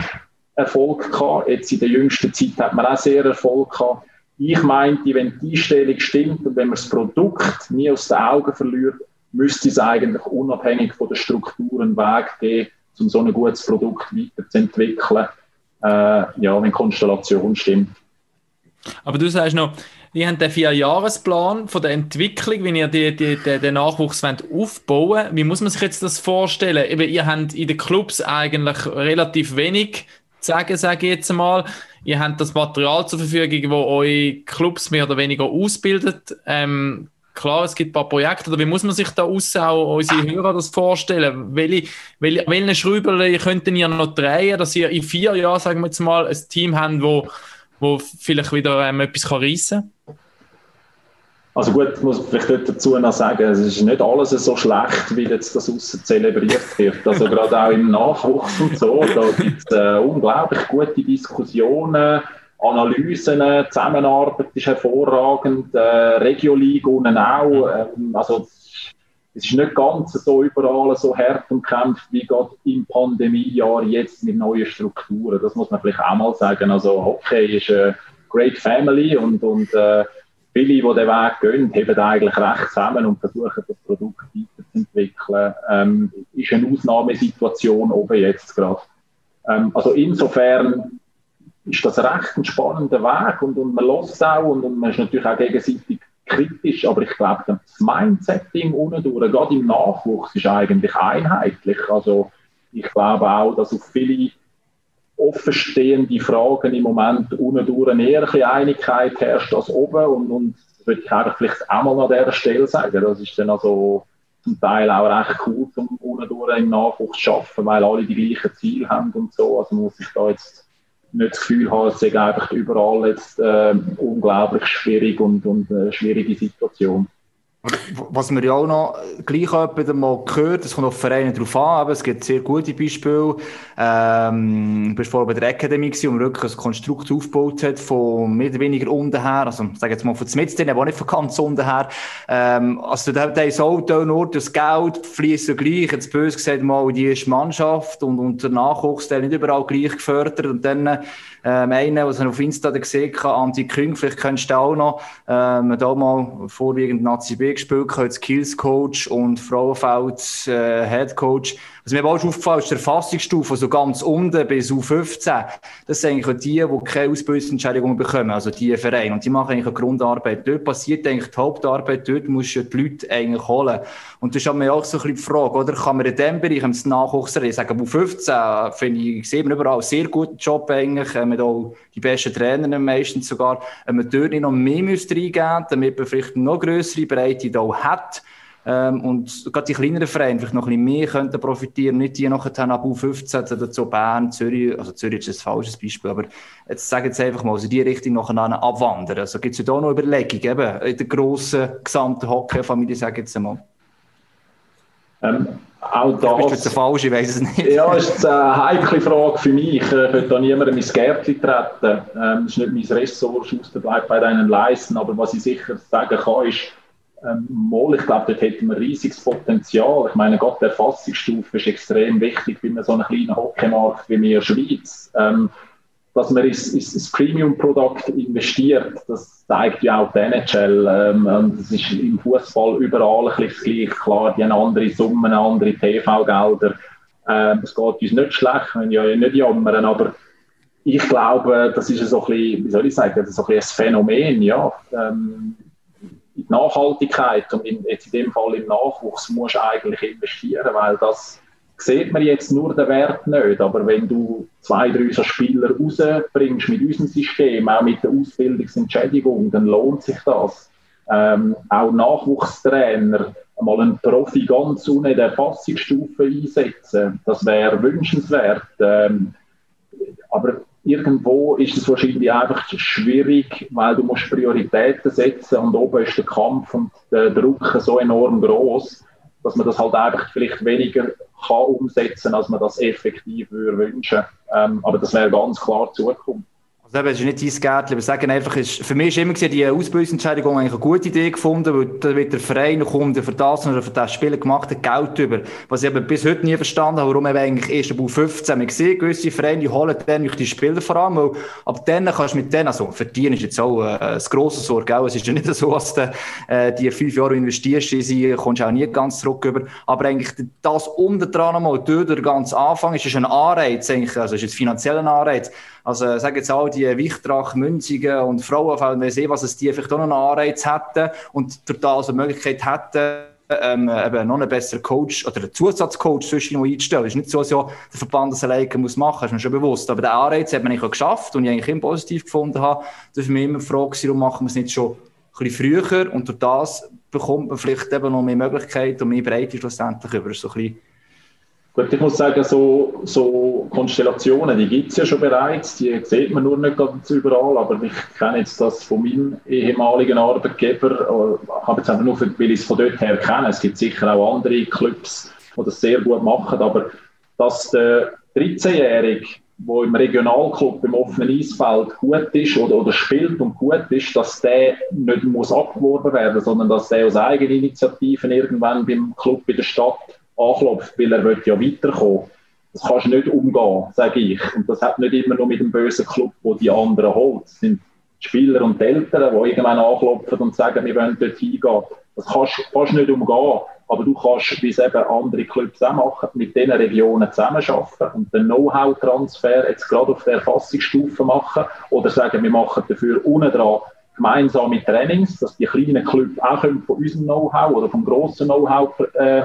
Erfolg gehabt. Jetzt in der jüngsten Zeit hat man auch sehr Erfolg gehabt. Ich meinte, wenn die Einstellung stimmt und wenn man das Produkt nie aus den Augen verliert, müsste es eigentlich unabhängig von der Struktur einen Weg geben, um so ein gutes Produkt weiterzuentwickeln, äh, ja, wenn Konstellation stimmt.
Aber du sagst noch, ihr habt den Vierjahresplan von der Entwicklung, wenn ihr die, die, die, den Nachwuchs wollt aufbauen Wie muss man sich jetzt das vorstellen? Eben, ihr habt in den Clubs eigentlich relativ wenig zu sagen, sage ich jetzt mal. Ihr habt das Material zur Verfügung, wo eure Clubs mehr oder weniger ausbildet. Ähm, klar, es gibt ein paar Projekte, aber wie muss man sich da aus auch unsere Hörer das vorstellen? Welche, welche, welche Schrauben könnten ihr noch drehen, dass ihr in vier Jahren, sagen wir jetzt mal, ein Team habt, wo, wo vielleicht wieder ähm, etwas reissen kann?
Also gut, ich muss vielleicht dazu noch sagen, es ist nicht alles so schlecht, wie jetzt das aussen zelebriert wird. Also gerade auch im Nachwuchs und so, da gibt es äh, unglaublich gute Diskussionen, Analysen, Zusammenarbeit ist hervorragend, äh, Regio League unten auch. Ähm, also es ist nicht ganz so überall so hart umkämpft wie gerade im Pandemiejahr jetzt mit neuen Strukturen. Das muss man vielleicht auch mal sagen. Also Hockey ist eine great family und, und äh, viele, die den Weg gehen, heben eigentlich recht zusammen und versuchen, das Produkt weiterzuentwickeln. Ähm, ist eine Ausnahmesituation oben jetzt gerade. Ähm, also insofern ist das recht ein spannender Weg und, und man lässt es auch und, und, man ist natürlich auch gegenseitig kritisch, aber ich glaube, das Mindsetting unten durch, gerade im Nachwuchs, ist eigentlich einheitlich. Also ich glaube auch, dass auf viele offenstehende Fragen im Moment unten durch eher ein Einigkeit herrscht als oben und, und das würde ich vielleicht auch mal an dieser Stelle sagen. Das ist dann also zum Teil auch recht cool, um unten im Nachwuchs zu arbeiten, weil alle die gleichen Ziele haben und so. Also muss ich da jetzt nicht das Gefühl haben, es sei einfach überall jetzt äh, unglaublich schwierig und, und eine schwierige Situation.
Was wir ja auch noch gleich wieder mal gehört, es kommt auf Vereine drauf an, aber es gibt sehr gute Beispiele. Ähm, du bist vorher bei der gewesen, wo man wirklich ein Konstrukt aufgebaut hat, von mehr oder weniger unten her, also, sag jetzt mal von Zmitzden, aber auch nicht von ganz unten her. Ähm, also, da hat das Auto nur das Geld fließt so gleich, jetzt böse gesagt mal, die ist Mannschaft und, und der Nachwuchs, der nicht überall gleich gefördert und dann, ähm, einer, was ich auf Insta gesehen habe, Anti Küng, vielleicht kennst du auch noch, ähm, da mal vorwiegend Nazi B gespielt, Skills Coach und Frauenfeld äh, Head Coach. Was mir auch aufgefallen ist, der Erfassungsstufe, also ganz unten bis U15, das sind eigentlich die, die keine Ausbildungsentschädigung bekommen, also die Vereine. Und die machen eigentlich eine Grundarbeit. Dort passiert eigentlich die Hauptarbeit, dort musst du die Leute eigentlich holen. Und das ist mir auch so ein bisschen die Frage, oder? Kann man in dem Bereich, im Nachwuchs reden, sagen, U15, finde ich, sehen wir überall einen sehr guten Job eigentlich, mit auch die besten Trainer meistens sogar, wenn man dort noch mehr müsste reingeben, damit man vielleicht noch grössere Breite da hat, ähm, und gerade die kleineren Vereine vielleicht noch ein bisschen mehr könnten profitieren, nicht die nachher ab U15 dazu Bern, Zürich, also Zürich ist ein falsches Beispiel, aber jetzt sagen jetzt einfach mal, also die Richtung nachher abwandern. Also gibt es ja da noch Überlegungen, eben in der grossen gesamten Hockey-Familie, sage ich jetzt einmal.
Ähm, auch das,
bist du falsch, ich weiß es nicht.
Ja, ist eine heikle Frage für mich. Ich will da niemandem ins Gärtchen treten. Ähm, das ist nicht mein Ressort, Schuster bleibt bei deinen Leisten. Aber was ich sicher sagen kann, ist, ähm, mal, ich glaube, dort hätten wir riesiges Potenzial. Ich meine, gerade die Erfassungsstufe ist extrem wichtig bei so einem kleinen Hockeymarkt wie wir Schweiz. Ähm, dass man ins, ins Premium-Produkt investiert, das zeigt ja auch die NHL. Ähm, das ist im Fußball überall ein bisschen gleich. Klar, die haben andere Summen, andere TV-Gelder. Ähm, es geht uns nicht schlecht, wenn ja nicht jammern, aber ich glaube, das ist so ein bisschen, wie soll ich sagen, so ein, ein Phänomen, ja. Ähm, die Nachhaltigkeit und in, jetzt in dem Fall im Nachwuchs musst du eigentlich investieren, weil das sieht man jetzt nur den Wert nicht. Aber wenn du zwei, drei so Spieler rausbringst mit unserem System, auch mit der Ausbildungsentschädigung, dann lohnt sich das. Ähm, auch Nachwuchstrainer, mal einen Profi ganz in der Fassungsstufe einsetzen, das wäre wünschenswert. Ähm, aber irgendwo ist es wahrscheinlich einfach schwierig, weil du musst Prioritäten setzen und oben ist der Kampf und der Druck so enorm groß, dass man das halt einfach vielleicht weniger kann umsetzen, als man das effektiv würde wünschen. Ähm, aber das wäre ganz klar Zukunft.
Es ist nicht dein Gärtchen, wir sagen einfach, ist, für mich ist immer die Ausbildungsentscheidung eigentlich eine gute Idee gefunden, weil da wird der Verein kommt für das oder für das Spiel gemacht Geld über. Was ich aber bis heute nie verstanden habe, warum eigentlich erst ab 15 wir sehen, gewisse Vereine holen dann durch die Spieler vor allem, weil ab dann kannst du mit denen, also verdienen ist jetzt auch äh, grosses Sorge, auch. es ist ja nicht so, dass du äh, die fünf Jahre investierst, sie kommst auch nie ganz zurück über, aber eigentlich das unten dran mal, durch den ganzen Anfang, ist es ein Anreiz eigentlich, also ist es finanzieller Anreiz, also, sagen jetzt auch die Wichtrach, Münzigen und Frauenfeld, wir sehen, was es die vielleicht auch noch einen Anreiz hätten und durch das eine Möglichkeit hätten, ähm, eben noch einen besseren Coach oder einen Zusatzcoach zwischen einzustellen. Es ist nicht so, dass ja der Verband das alleine muss machen, ist mir schon bewusst. Aber den Anreiz hat man nicht geschafft und ich eigentlich immer positiv gefunden habe. Da ist mir immer die Frage, warum machen wir es nicht schon ein bisschen früher und durch das bekommt man vielleicht eben noch mehr Möglichkeiten und mehr Breite schlussendlich über so ein bisschen
Gut, ich muss sagen, so, so Konstellationen, die gibt es ja schon bereits, die sieht man nur nicht ganz überall, aber ich kenne jetzt das von meinem ehemaligen Arbeitgeber, ich habe jetzt einfach nur, weil ich es von dort her kenne, es gibt sicher auch andere Clubs, die das sehr gut machen, aber dass der 13-Jährige, der im Regionalclub im offenen Eisfeld gut ist oder, oder spielt und gut ist, dass der nicht muss abgeworben werden, sondern dass der aus Eigeninitiativen irgendwann beim Club in der Stadt anklopft, weil er ja weiterkommen. Das kannst du nicht umgehen, sage ich. Und das hat nicht immer nur mit dem bösen Club, wo die anderen holt. Es sind Spieler und Eltern, die irgendwann anklopfen und sagen, wir wollen dort hingehen. Das kannst du fast nicht umgehen. Aber du kannst, wie es eben andere Clubs auch machen, mit diesen Regionen zusammenarbeiten und den Know-how-Transfer jetzt gerade auf der Erfassungsstufe machen oder sagen, wir machen dafür unten dran gemeinsame Trainings, dass die kleinen Clubs auch von unserem Know-how oder vom grossen Know-how äh,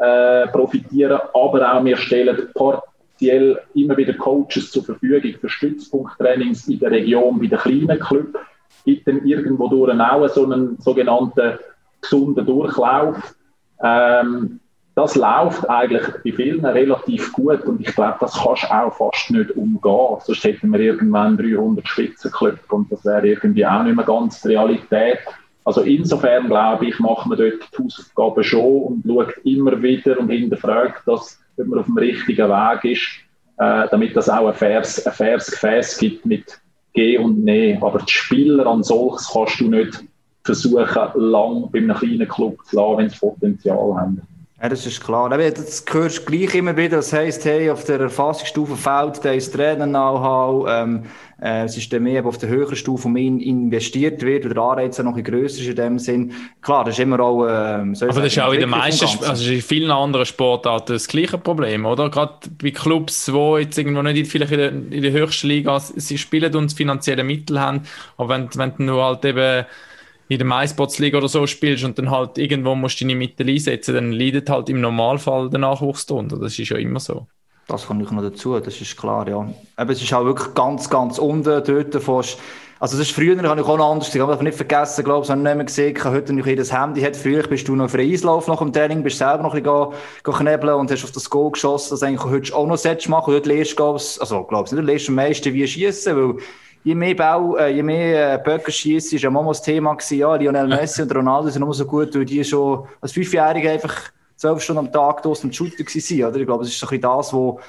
äh, profitieren, aber auch wir stellen partiell immer wieder Coaches zur Verfügung für Stützpunkttrainings in der Region bei den kleinen Clubs. Gibt dann irgendwo durch auch so einen sogenannten gesunden Durchlauf. Ähm, das läuft eigentlich bei vielen relativ gut und ich glaube, das kannst du auch fast nicht umgehen. Sonst hätten wir irgendwann 300 Spitzenclubs und das wäre irgendwie auch nicht mehr ganz die Realität. Also insofern glaube ich, machen wir dort die Hausaufgaben schon und schaut immer wieder und hinterfragt, dass ob man auf dem richtigen Weg ist, äh, damit das auch ein faires, ein faires Gefäß gibt mit Geh und Nee. Aber die Spieler an solches kannst du nicht versuchen, lang bei einem kleinen Club zu lassen, wenn sie Potenzial haben.
Ja, das ist klar. Das hörst du gleich immer wieder. Das heisst, hey, auf der Erfassungsstufe fällt der ist Trainer-Know-how. Ähm, äh, es ist dann mehr auf der höheren Stufe, mehr investiert wird, oder der Anreiz noch ein grösser ist in dem Sinn. Klar, das ist immer auch, ähm,
Aber das ist auch in den meisten, also in vielen anderen Sportarten das gleiche Problem, oder? Gerade bei Clubs, die jetzt irgendwo nicht vielleicht in der, in der höchsten Liga sie spielen und finanzielle Mittel haben, aber wenn, wenn du nur halt eben in der MySpots-Liga oder so spielst und dann halt irgendwo musst du deine Mittel einsetzen, dann leidet halt im Normalfall der Nachwuchs drunter. Das ist ja immer so.
Das kommt noch dazu, das ist klar, ja. Aber es ist auch wirklich ganz, ganz unten dort fast. Also das ist früher, habe ich auch noch anders gesehen, aber ich nicht vergessen, glaube ich, habe nicht mehr gesehen, ich heute noch das Handy hat. Früher bist du noch für Eislauf nach dem Training, bist selber noch ein bisschen knebeln und hast auf das Goal geschossen, das eigentlich heute auch noch solltest machen. Dort lernst du, also glaube ich, nicht, lernst am meisten wie schießen, weil je mehr Bau, äh, je mehr äh, Böcke schießen, ist ja mal das Thema gewesen, ja, Lionel Messi und Ronaldo sind immer so gut, weil die schon als Fünfjährige einfach zwölf Stunden am Tag draußen am Shooter waren, oder? Ich glaube, das ist so ein bisschen das, wo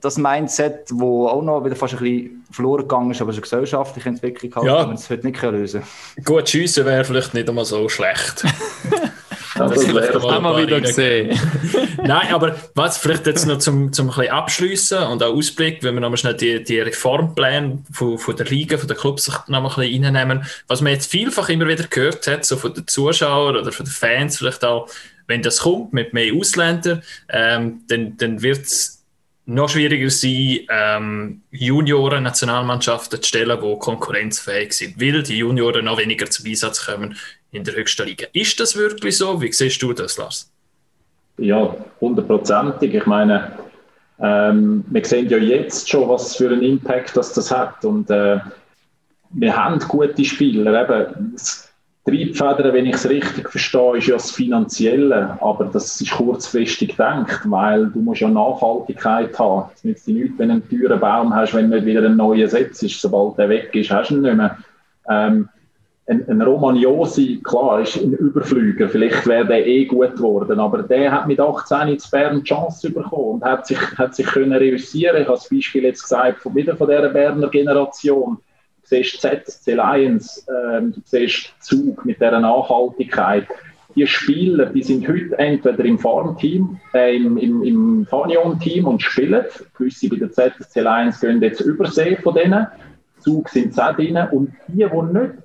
das Mindset, wo auch noch wieder fast ein bisschen verloren gegangen ist, aber so gesellschaftliche Entwicklung halt, ja. man es heute nicht lösen
Gut, schiessen wäre vielleicht nicht einmal so schlecht. [laughs]
das haben wir wieder gesehen. [laughs]
Nein, aber was vielleicht jetzt noch zum, zum ein bisschen abschliessen und auch Ausblick, wenn wir nochmal schnell die, die Reformpläne von, von der Liga, von den Clubs nochmal ein bisschen reinnehmen. Was man jetzt vielfach immer wieder gehört hat, so von den Zuschauern oder von den Fans vielleicht auch, wenn das kommt mit mehr Ausländern, ähm, dann, dann wird es noch schwieriger sein, ähm, Junioren-Nationalmannschaften zu stellen, die konkurrenzfähig sind, weil die Junioren noch weniger zum Einsatz kommen in der höchsten Liga. Ist das wirklich so? Wie siehst du das, Lars?
Ja, hundertprozentig. Ich meine, ähm, wir sehen ja jetzt schon, was für einen Impact das, das hat. Und äh, wir haben gute Spieler. Eben, das Triebfeder, wenn ich es richtig verstehe, ist ja das Finanzielle. Aber das ist kurzfristig gedacht, weil du musst ja Nachhaltigkeit haben. Es nützt dir nichts, wenn du einen teuren Baum hast, wenn nicht wieder ein neuer setzt. Sobald der weg ist, hast du ihn nicht mehr. Ähm, ein, ein Romagnosi, klar, ist ein Überflüger. Vielleicht wäre der eh gut geworden, aber der hat mit 18 in Bern die Chance bekommen und hat sich, hat sich können reüssieren. Ich habe das Beispiel jetzt gesagt, von, wieder von dieser Berner Generation. Du siehst ZSC Lions, ähm, du siehst Zug mit dieser Nachhaltigkeit. Die Spieler, die sind heute entweder im Farmteam, äh, im, im, im Fanion-Team und spielen. Gewisse bei der ZSC Lions gehen jetzt übersee von denen. Zug sind es auch drin. Und die, die nicht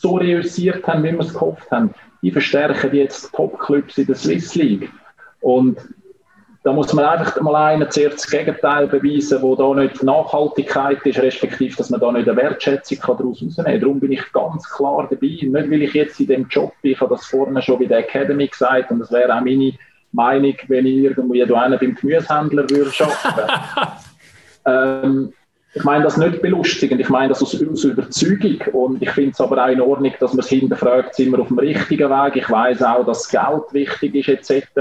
so reüssiert haben, wie wir es gehofft haben, die verstärken jetzt Top-Clubs in der Swiss League. Und da muss man einfach mal einen zuerst das Gegenteil beweisen, wo da nicht Nachhaltigkeit ist, respektive, dass man da nicht eine Wertschätzung daraus herausnehmen kann. Darum bin ich ganz klar dabei. Nicht, weil ich jetzt in dem Job bin, ich habe das vorne schon bei der Academy gesagt und das wäre auch meine Meinung, wenn ich irgendwo hier beim Gemüsehändler würde arbeiten. [laughs] ähm, ich meine das nicht belustigend, ich meine das aus, aus Überzeugung. Und ich finde es aber auch in Ordnung, dass man es hinterfragt, sind wir auf dem richtigen Weg. Ich weiß auch, dass Geld wichtig ist, etc.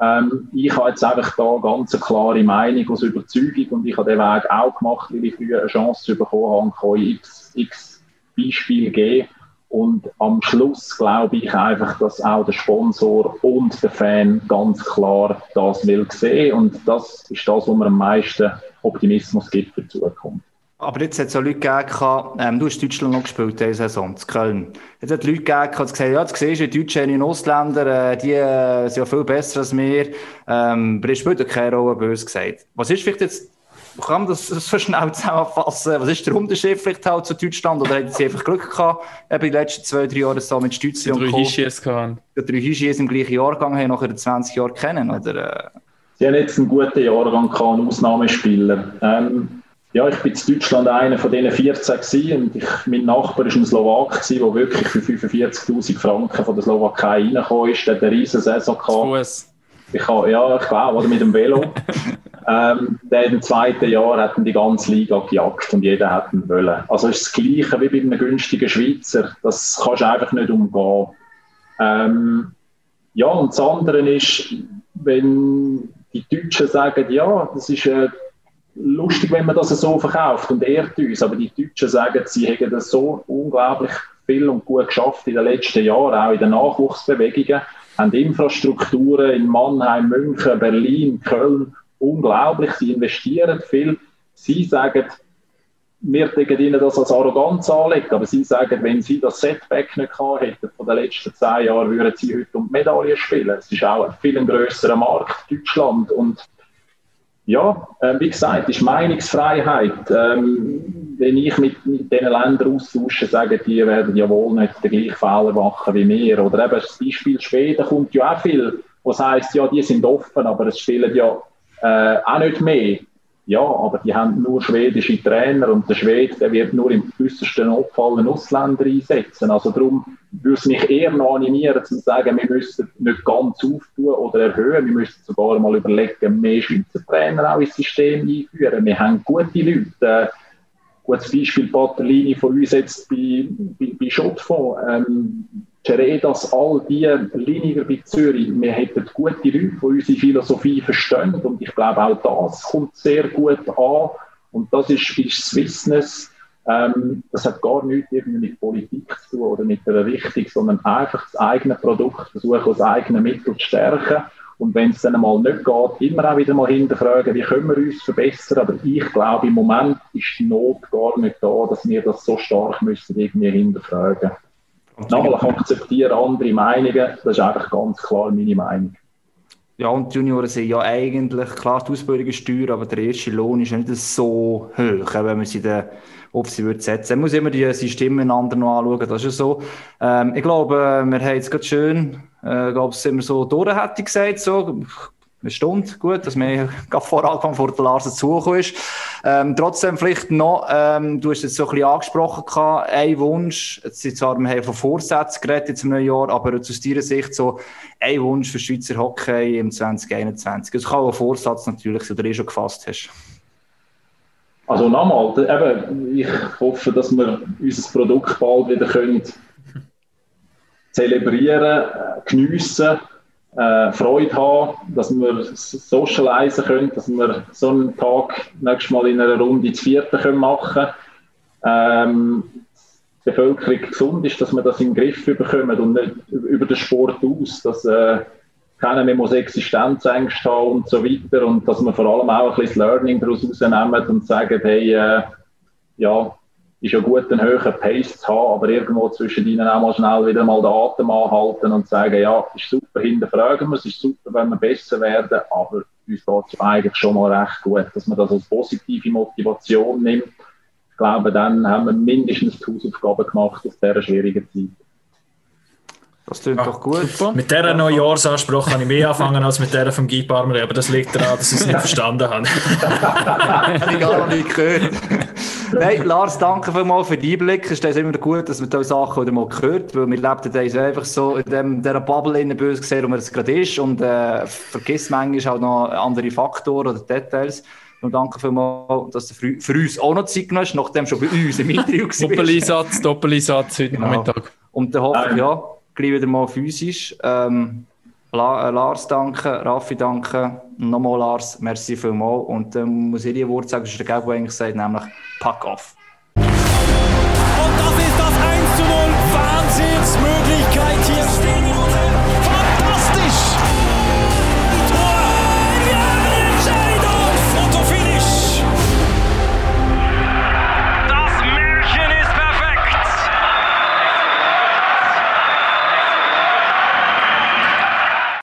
Ähm, ich habe jetzt einfach da ganz eine klare Meinung aus Überzeugung und ich habe den Weg auch gemacht, weil ich früher eine Chance bekommen habe, kann x, x Beispiele geben. Und am Schluss glaube ich einfach, dass auch der Sponsor und der Fan ganz klar das will sehen. Und das ist das, was mir am meisten Optimismus gibt für die Zukunft.
Aber jetzt hat es auch Leute gegeben, ähm, du hast Deutschland noch gespielt, diese Saison, in Köln. Jetzt hat es Leute gegeben, die gesagt ja, du siehst, die Deutschen und Ausländer, äh, die äh, sind ja viel besser als wir. Ähm, aber es spielt ja keine Rolle, bös gesagt. Was ist vielleicht jetzt kann man das so [laughs] schnell zusammenfassen? Was ist der Unterschied vielleicht halt zu Deutschland? Oder hat sie einfach Glück gehabt, eben die letzten zwei, drei Jahre so mit Stütze
und Co. Die
drei Hischies im gleichen Jahrgang haben, nachher 20 Jahre kennen, oder?
Sie haben jetzt einen guten Jahrgang gehabt, einen Ausnahmespieler. Ähm, ja, ich bin in Deutschland einer von diesen 14 gewesen, und ich, mein Nachbar war ein Slowak, der wirklich für 45'000 Franken von der Slowakei reingekommen ist. Der hat eine riesen Saison gehabt. Ich habe, ja, ich glaube, oder mit dem Velo. [laughs] ähm, der im zweiten Jahr hat die ganze Liga gejagt und jeder hat ihn wollen. Also es ist das Gleiche wie bei einem günstigen Schweizer. Das kannst du einfach nicht umgehen. Ähm, ja, und das andere ist, wenn die Deutschen sagen, ja, das ist äh, lustig, wenn man das so verkauft und ehrt uns, aber die Deutschen sagen, sie hätten das so unglaublich viel und gut geschafft in den letzten Jahren, auch in den Nachwuchsbewegungen, haben Infrastrukturen in Mannheim, München, Berlin, Köln, unglaublich, sie investieren viel. Sie sagen, wir denken ihnen das als Arroganz anlegen, aber sie sagen, wenn sie das Setback nicht gehabt hätten von den letzten zehn Jahren, würden sie heute um Medaillen spielen. Es ist auch ein viel grösserer Markt, Deutschland. Und ja, äh, wie gesagt, ist Meinungsfreiheit. Ähm, wenn ich mit, mit diesen Ländern austausche, sagen die, werden ja wohl nicht den gleichen Fehler machen wie wir. Oder eben das Beispiel Schweden kommt ja auch viel, was heisst, ja, die sind offen, aber es spielen ja äh, auch nicht mehr. Ja, aber die haben nur schwedische Trainer und der Schwede der wird nur im äußersten Notfall einen Ausländer einsetzen. Also darum würde es mich eher noch animieren, zu sagen, wir müssen nicht ganz auftun oder erhöhen, wir müssen sogar mal überlegen, mehr Schweizer Trainer auch ins System einführen. Wir haben gute Leute. Gutes Beispiel Batterlini von uns jetzt bei, bei, bei Schottfonds. Ähm, Geredas, all die Liniger bei Zürich, wir hätten gute Leute, die unsere Philosophie verstehen und ich glaube auch das kommt sehr gut an und das ist, ist Swissness. Ähm, das hat gar nichts irgendwie mit Politik zu tun oder mit einer Richtung, sondern einfach das eigene Produkt versuchen, aus eigenen Mitteln zu stärken. Und wenn es dann mal nicht geht, immer auch wieder mal hinterfragen, wie können wir uns verbessern. Aber ich glaube, im Moment ist die Not gar nicht da, dass wir das so stark müssen irgendwie hinterfragen müssen. Nochmal, ich akzeptiere andere Meinungen, das ist einfach ganz klar meine Meinung.
Ja, und die Junioren sind ja eigentlich, klar, die Ausbildung ist teuer, aber der erste Lohn ist nicht so hoch, wenn man sie dann auf sie würde setzen. Man muss immer die Systeme einander noch anschauen, das ist ja so. Ähm, ich glaube, wir haben jetzt gerade schön, äh, glaube ich, immer so durch, hätte ich gesagt, so eine Stunde, gut, dass mir gerade vor der Lars dazugekommen ist. Ähm, trotzdem vielleicht noch, ähm, du hast jetzt so ein bisschen angesprochen ein Wunsch, jetzt sind zwar, wir haben von Vorsätzen geredet jetzt im neuen Jahr, aber aus deiner Sicht so ein Wunsch für Schweizer Hockey im 2021. Das kann auch ein Vorsatz natürlich sein, den du schon gefasst hast.
Also nochmal, eben, ich hoffe, dass wir unser Produkt bald wieder können [laughs] zelebrieren, geniessen äh, Freude haben, dass wir socialisen können, dass wir so einen Tag nächstes Mal in einer Runde zu vierten können machen ähm, die Bevölkerung gesund ist, dass wir das den Griff bekommen und nicht über den Sport aus, dass äh, keiner mehr muss Existenzängste haben und so weiter und dass wir vor allem auch ein bisschen das Learning daraus rausnehmen und sagen, hey, äh, ja, ist ja gut, einen höheren Pace zu haben, aber irgendwo zwischen ihnen auch mal schnell wieder mal den Atem anhalten und sagen, ja, ist super, hinterfragen wir es, ist super, wenn wir besser werden, aber uns geht es eigentlich schon mal recht gut, dass man das als positive Motivation nimmt. Ich glaube, dann haben wir mindestens die Hausaufgaben gemacht aus dieser schwierigen Zeit.
Das klingt ah, doch gut. Super.
Mit dieser Neujahrsanspruch kann ich mehr anfangen als mit der vom Guy Parmer, aber das liegt daran, dass ich es nicht [laughs] verstanden habe.
habe ich gar nicht gehört. Nein, Lars, danke vielmals für den Einblick. Es ist immer gut, dass man diese Sachen wieder mal hört, weil wir leben da einfach so in dem, dieser Bubble in der Böse gesehen, wo man es gerade ist und äh, vergisst manchmal auch noch andere Faktoren oder Details. Und danke vielmals, dass du für, für uns auch noch Zeit genommen hast, nachdem schon bei uns im Interview
warst. Doppeleinsatz, Doppeleinsatz heute genau. Nachmittag.
Und dann hoffe ich, ja, gleich wieder mal physisch. Ähm, La, äh, Lars danken, Raffi danken, nochmal Lars, merci vielmals. Und dann äh, muss ich dir Wort sagen, das ist der Gag, der eigentlich sagt, nämlich Pack off. Und das ist das 1 zu 0. Wahnsinnsmöglichkeit hier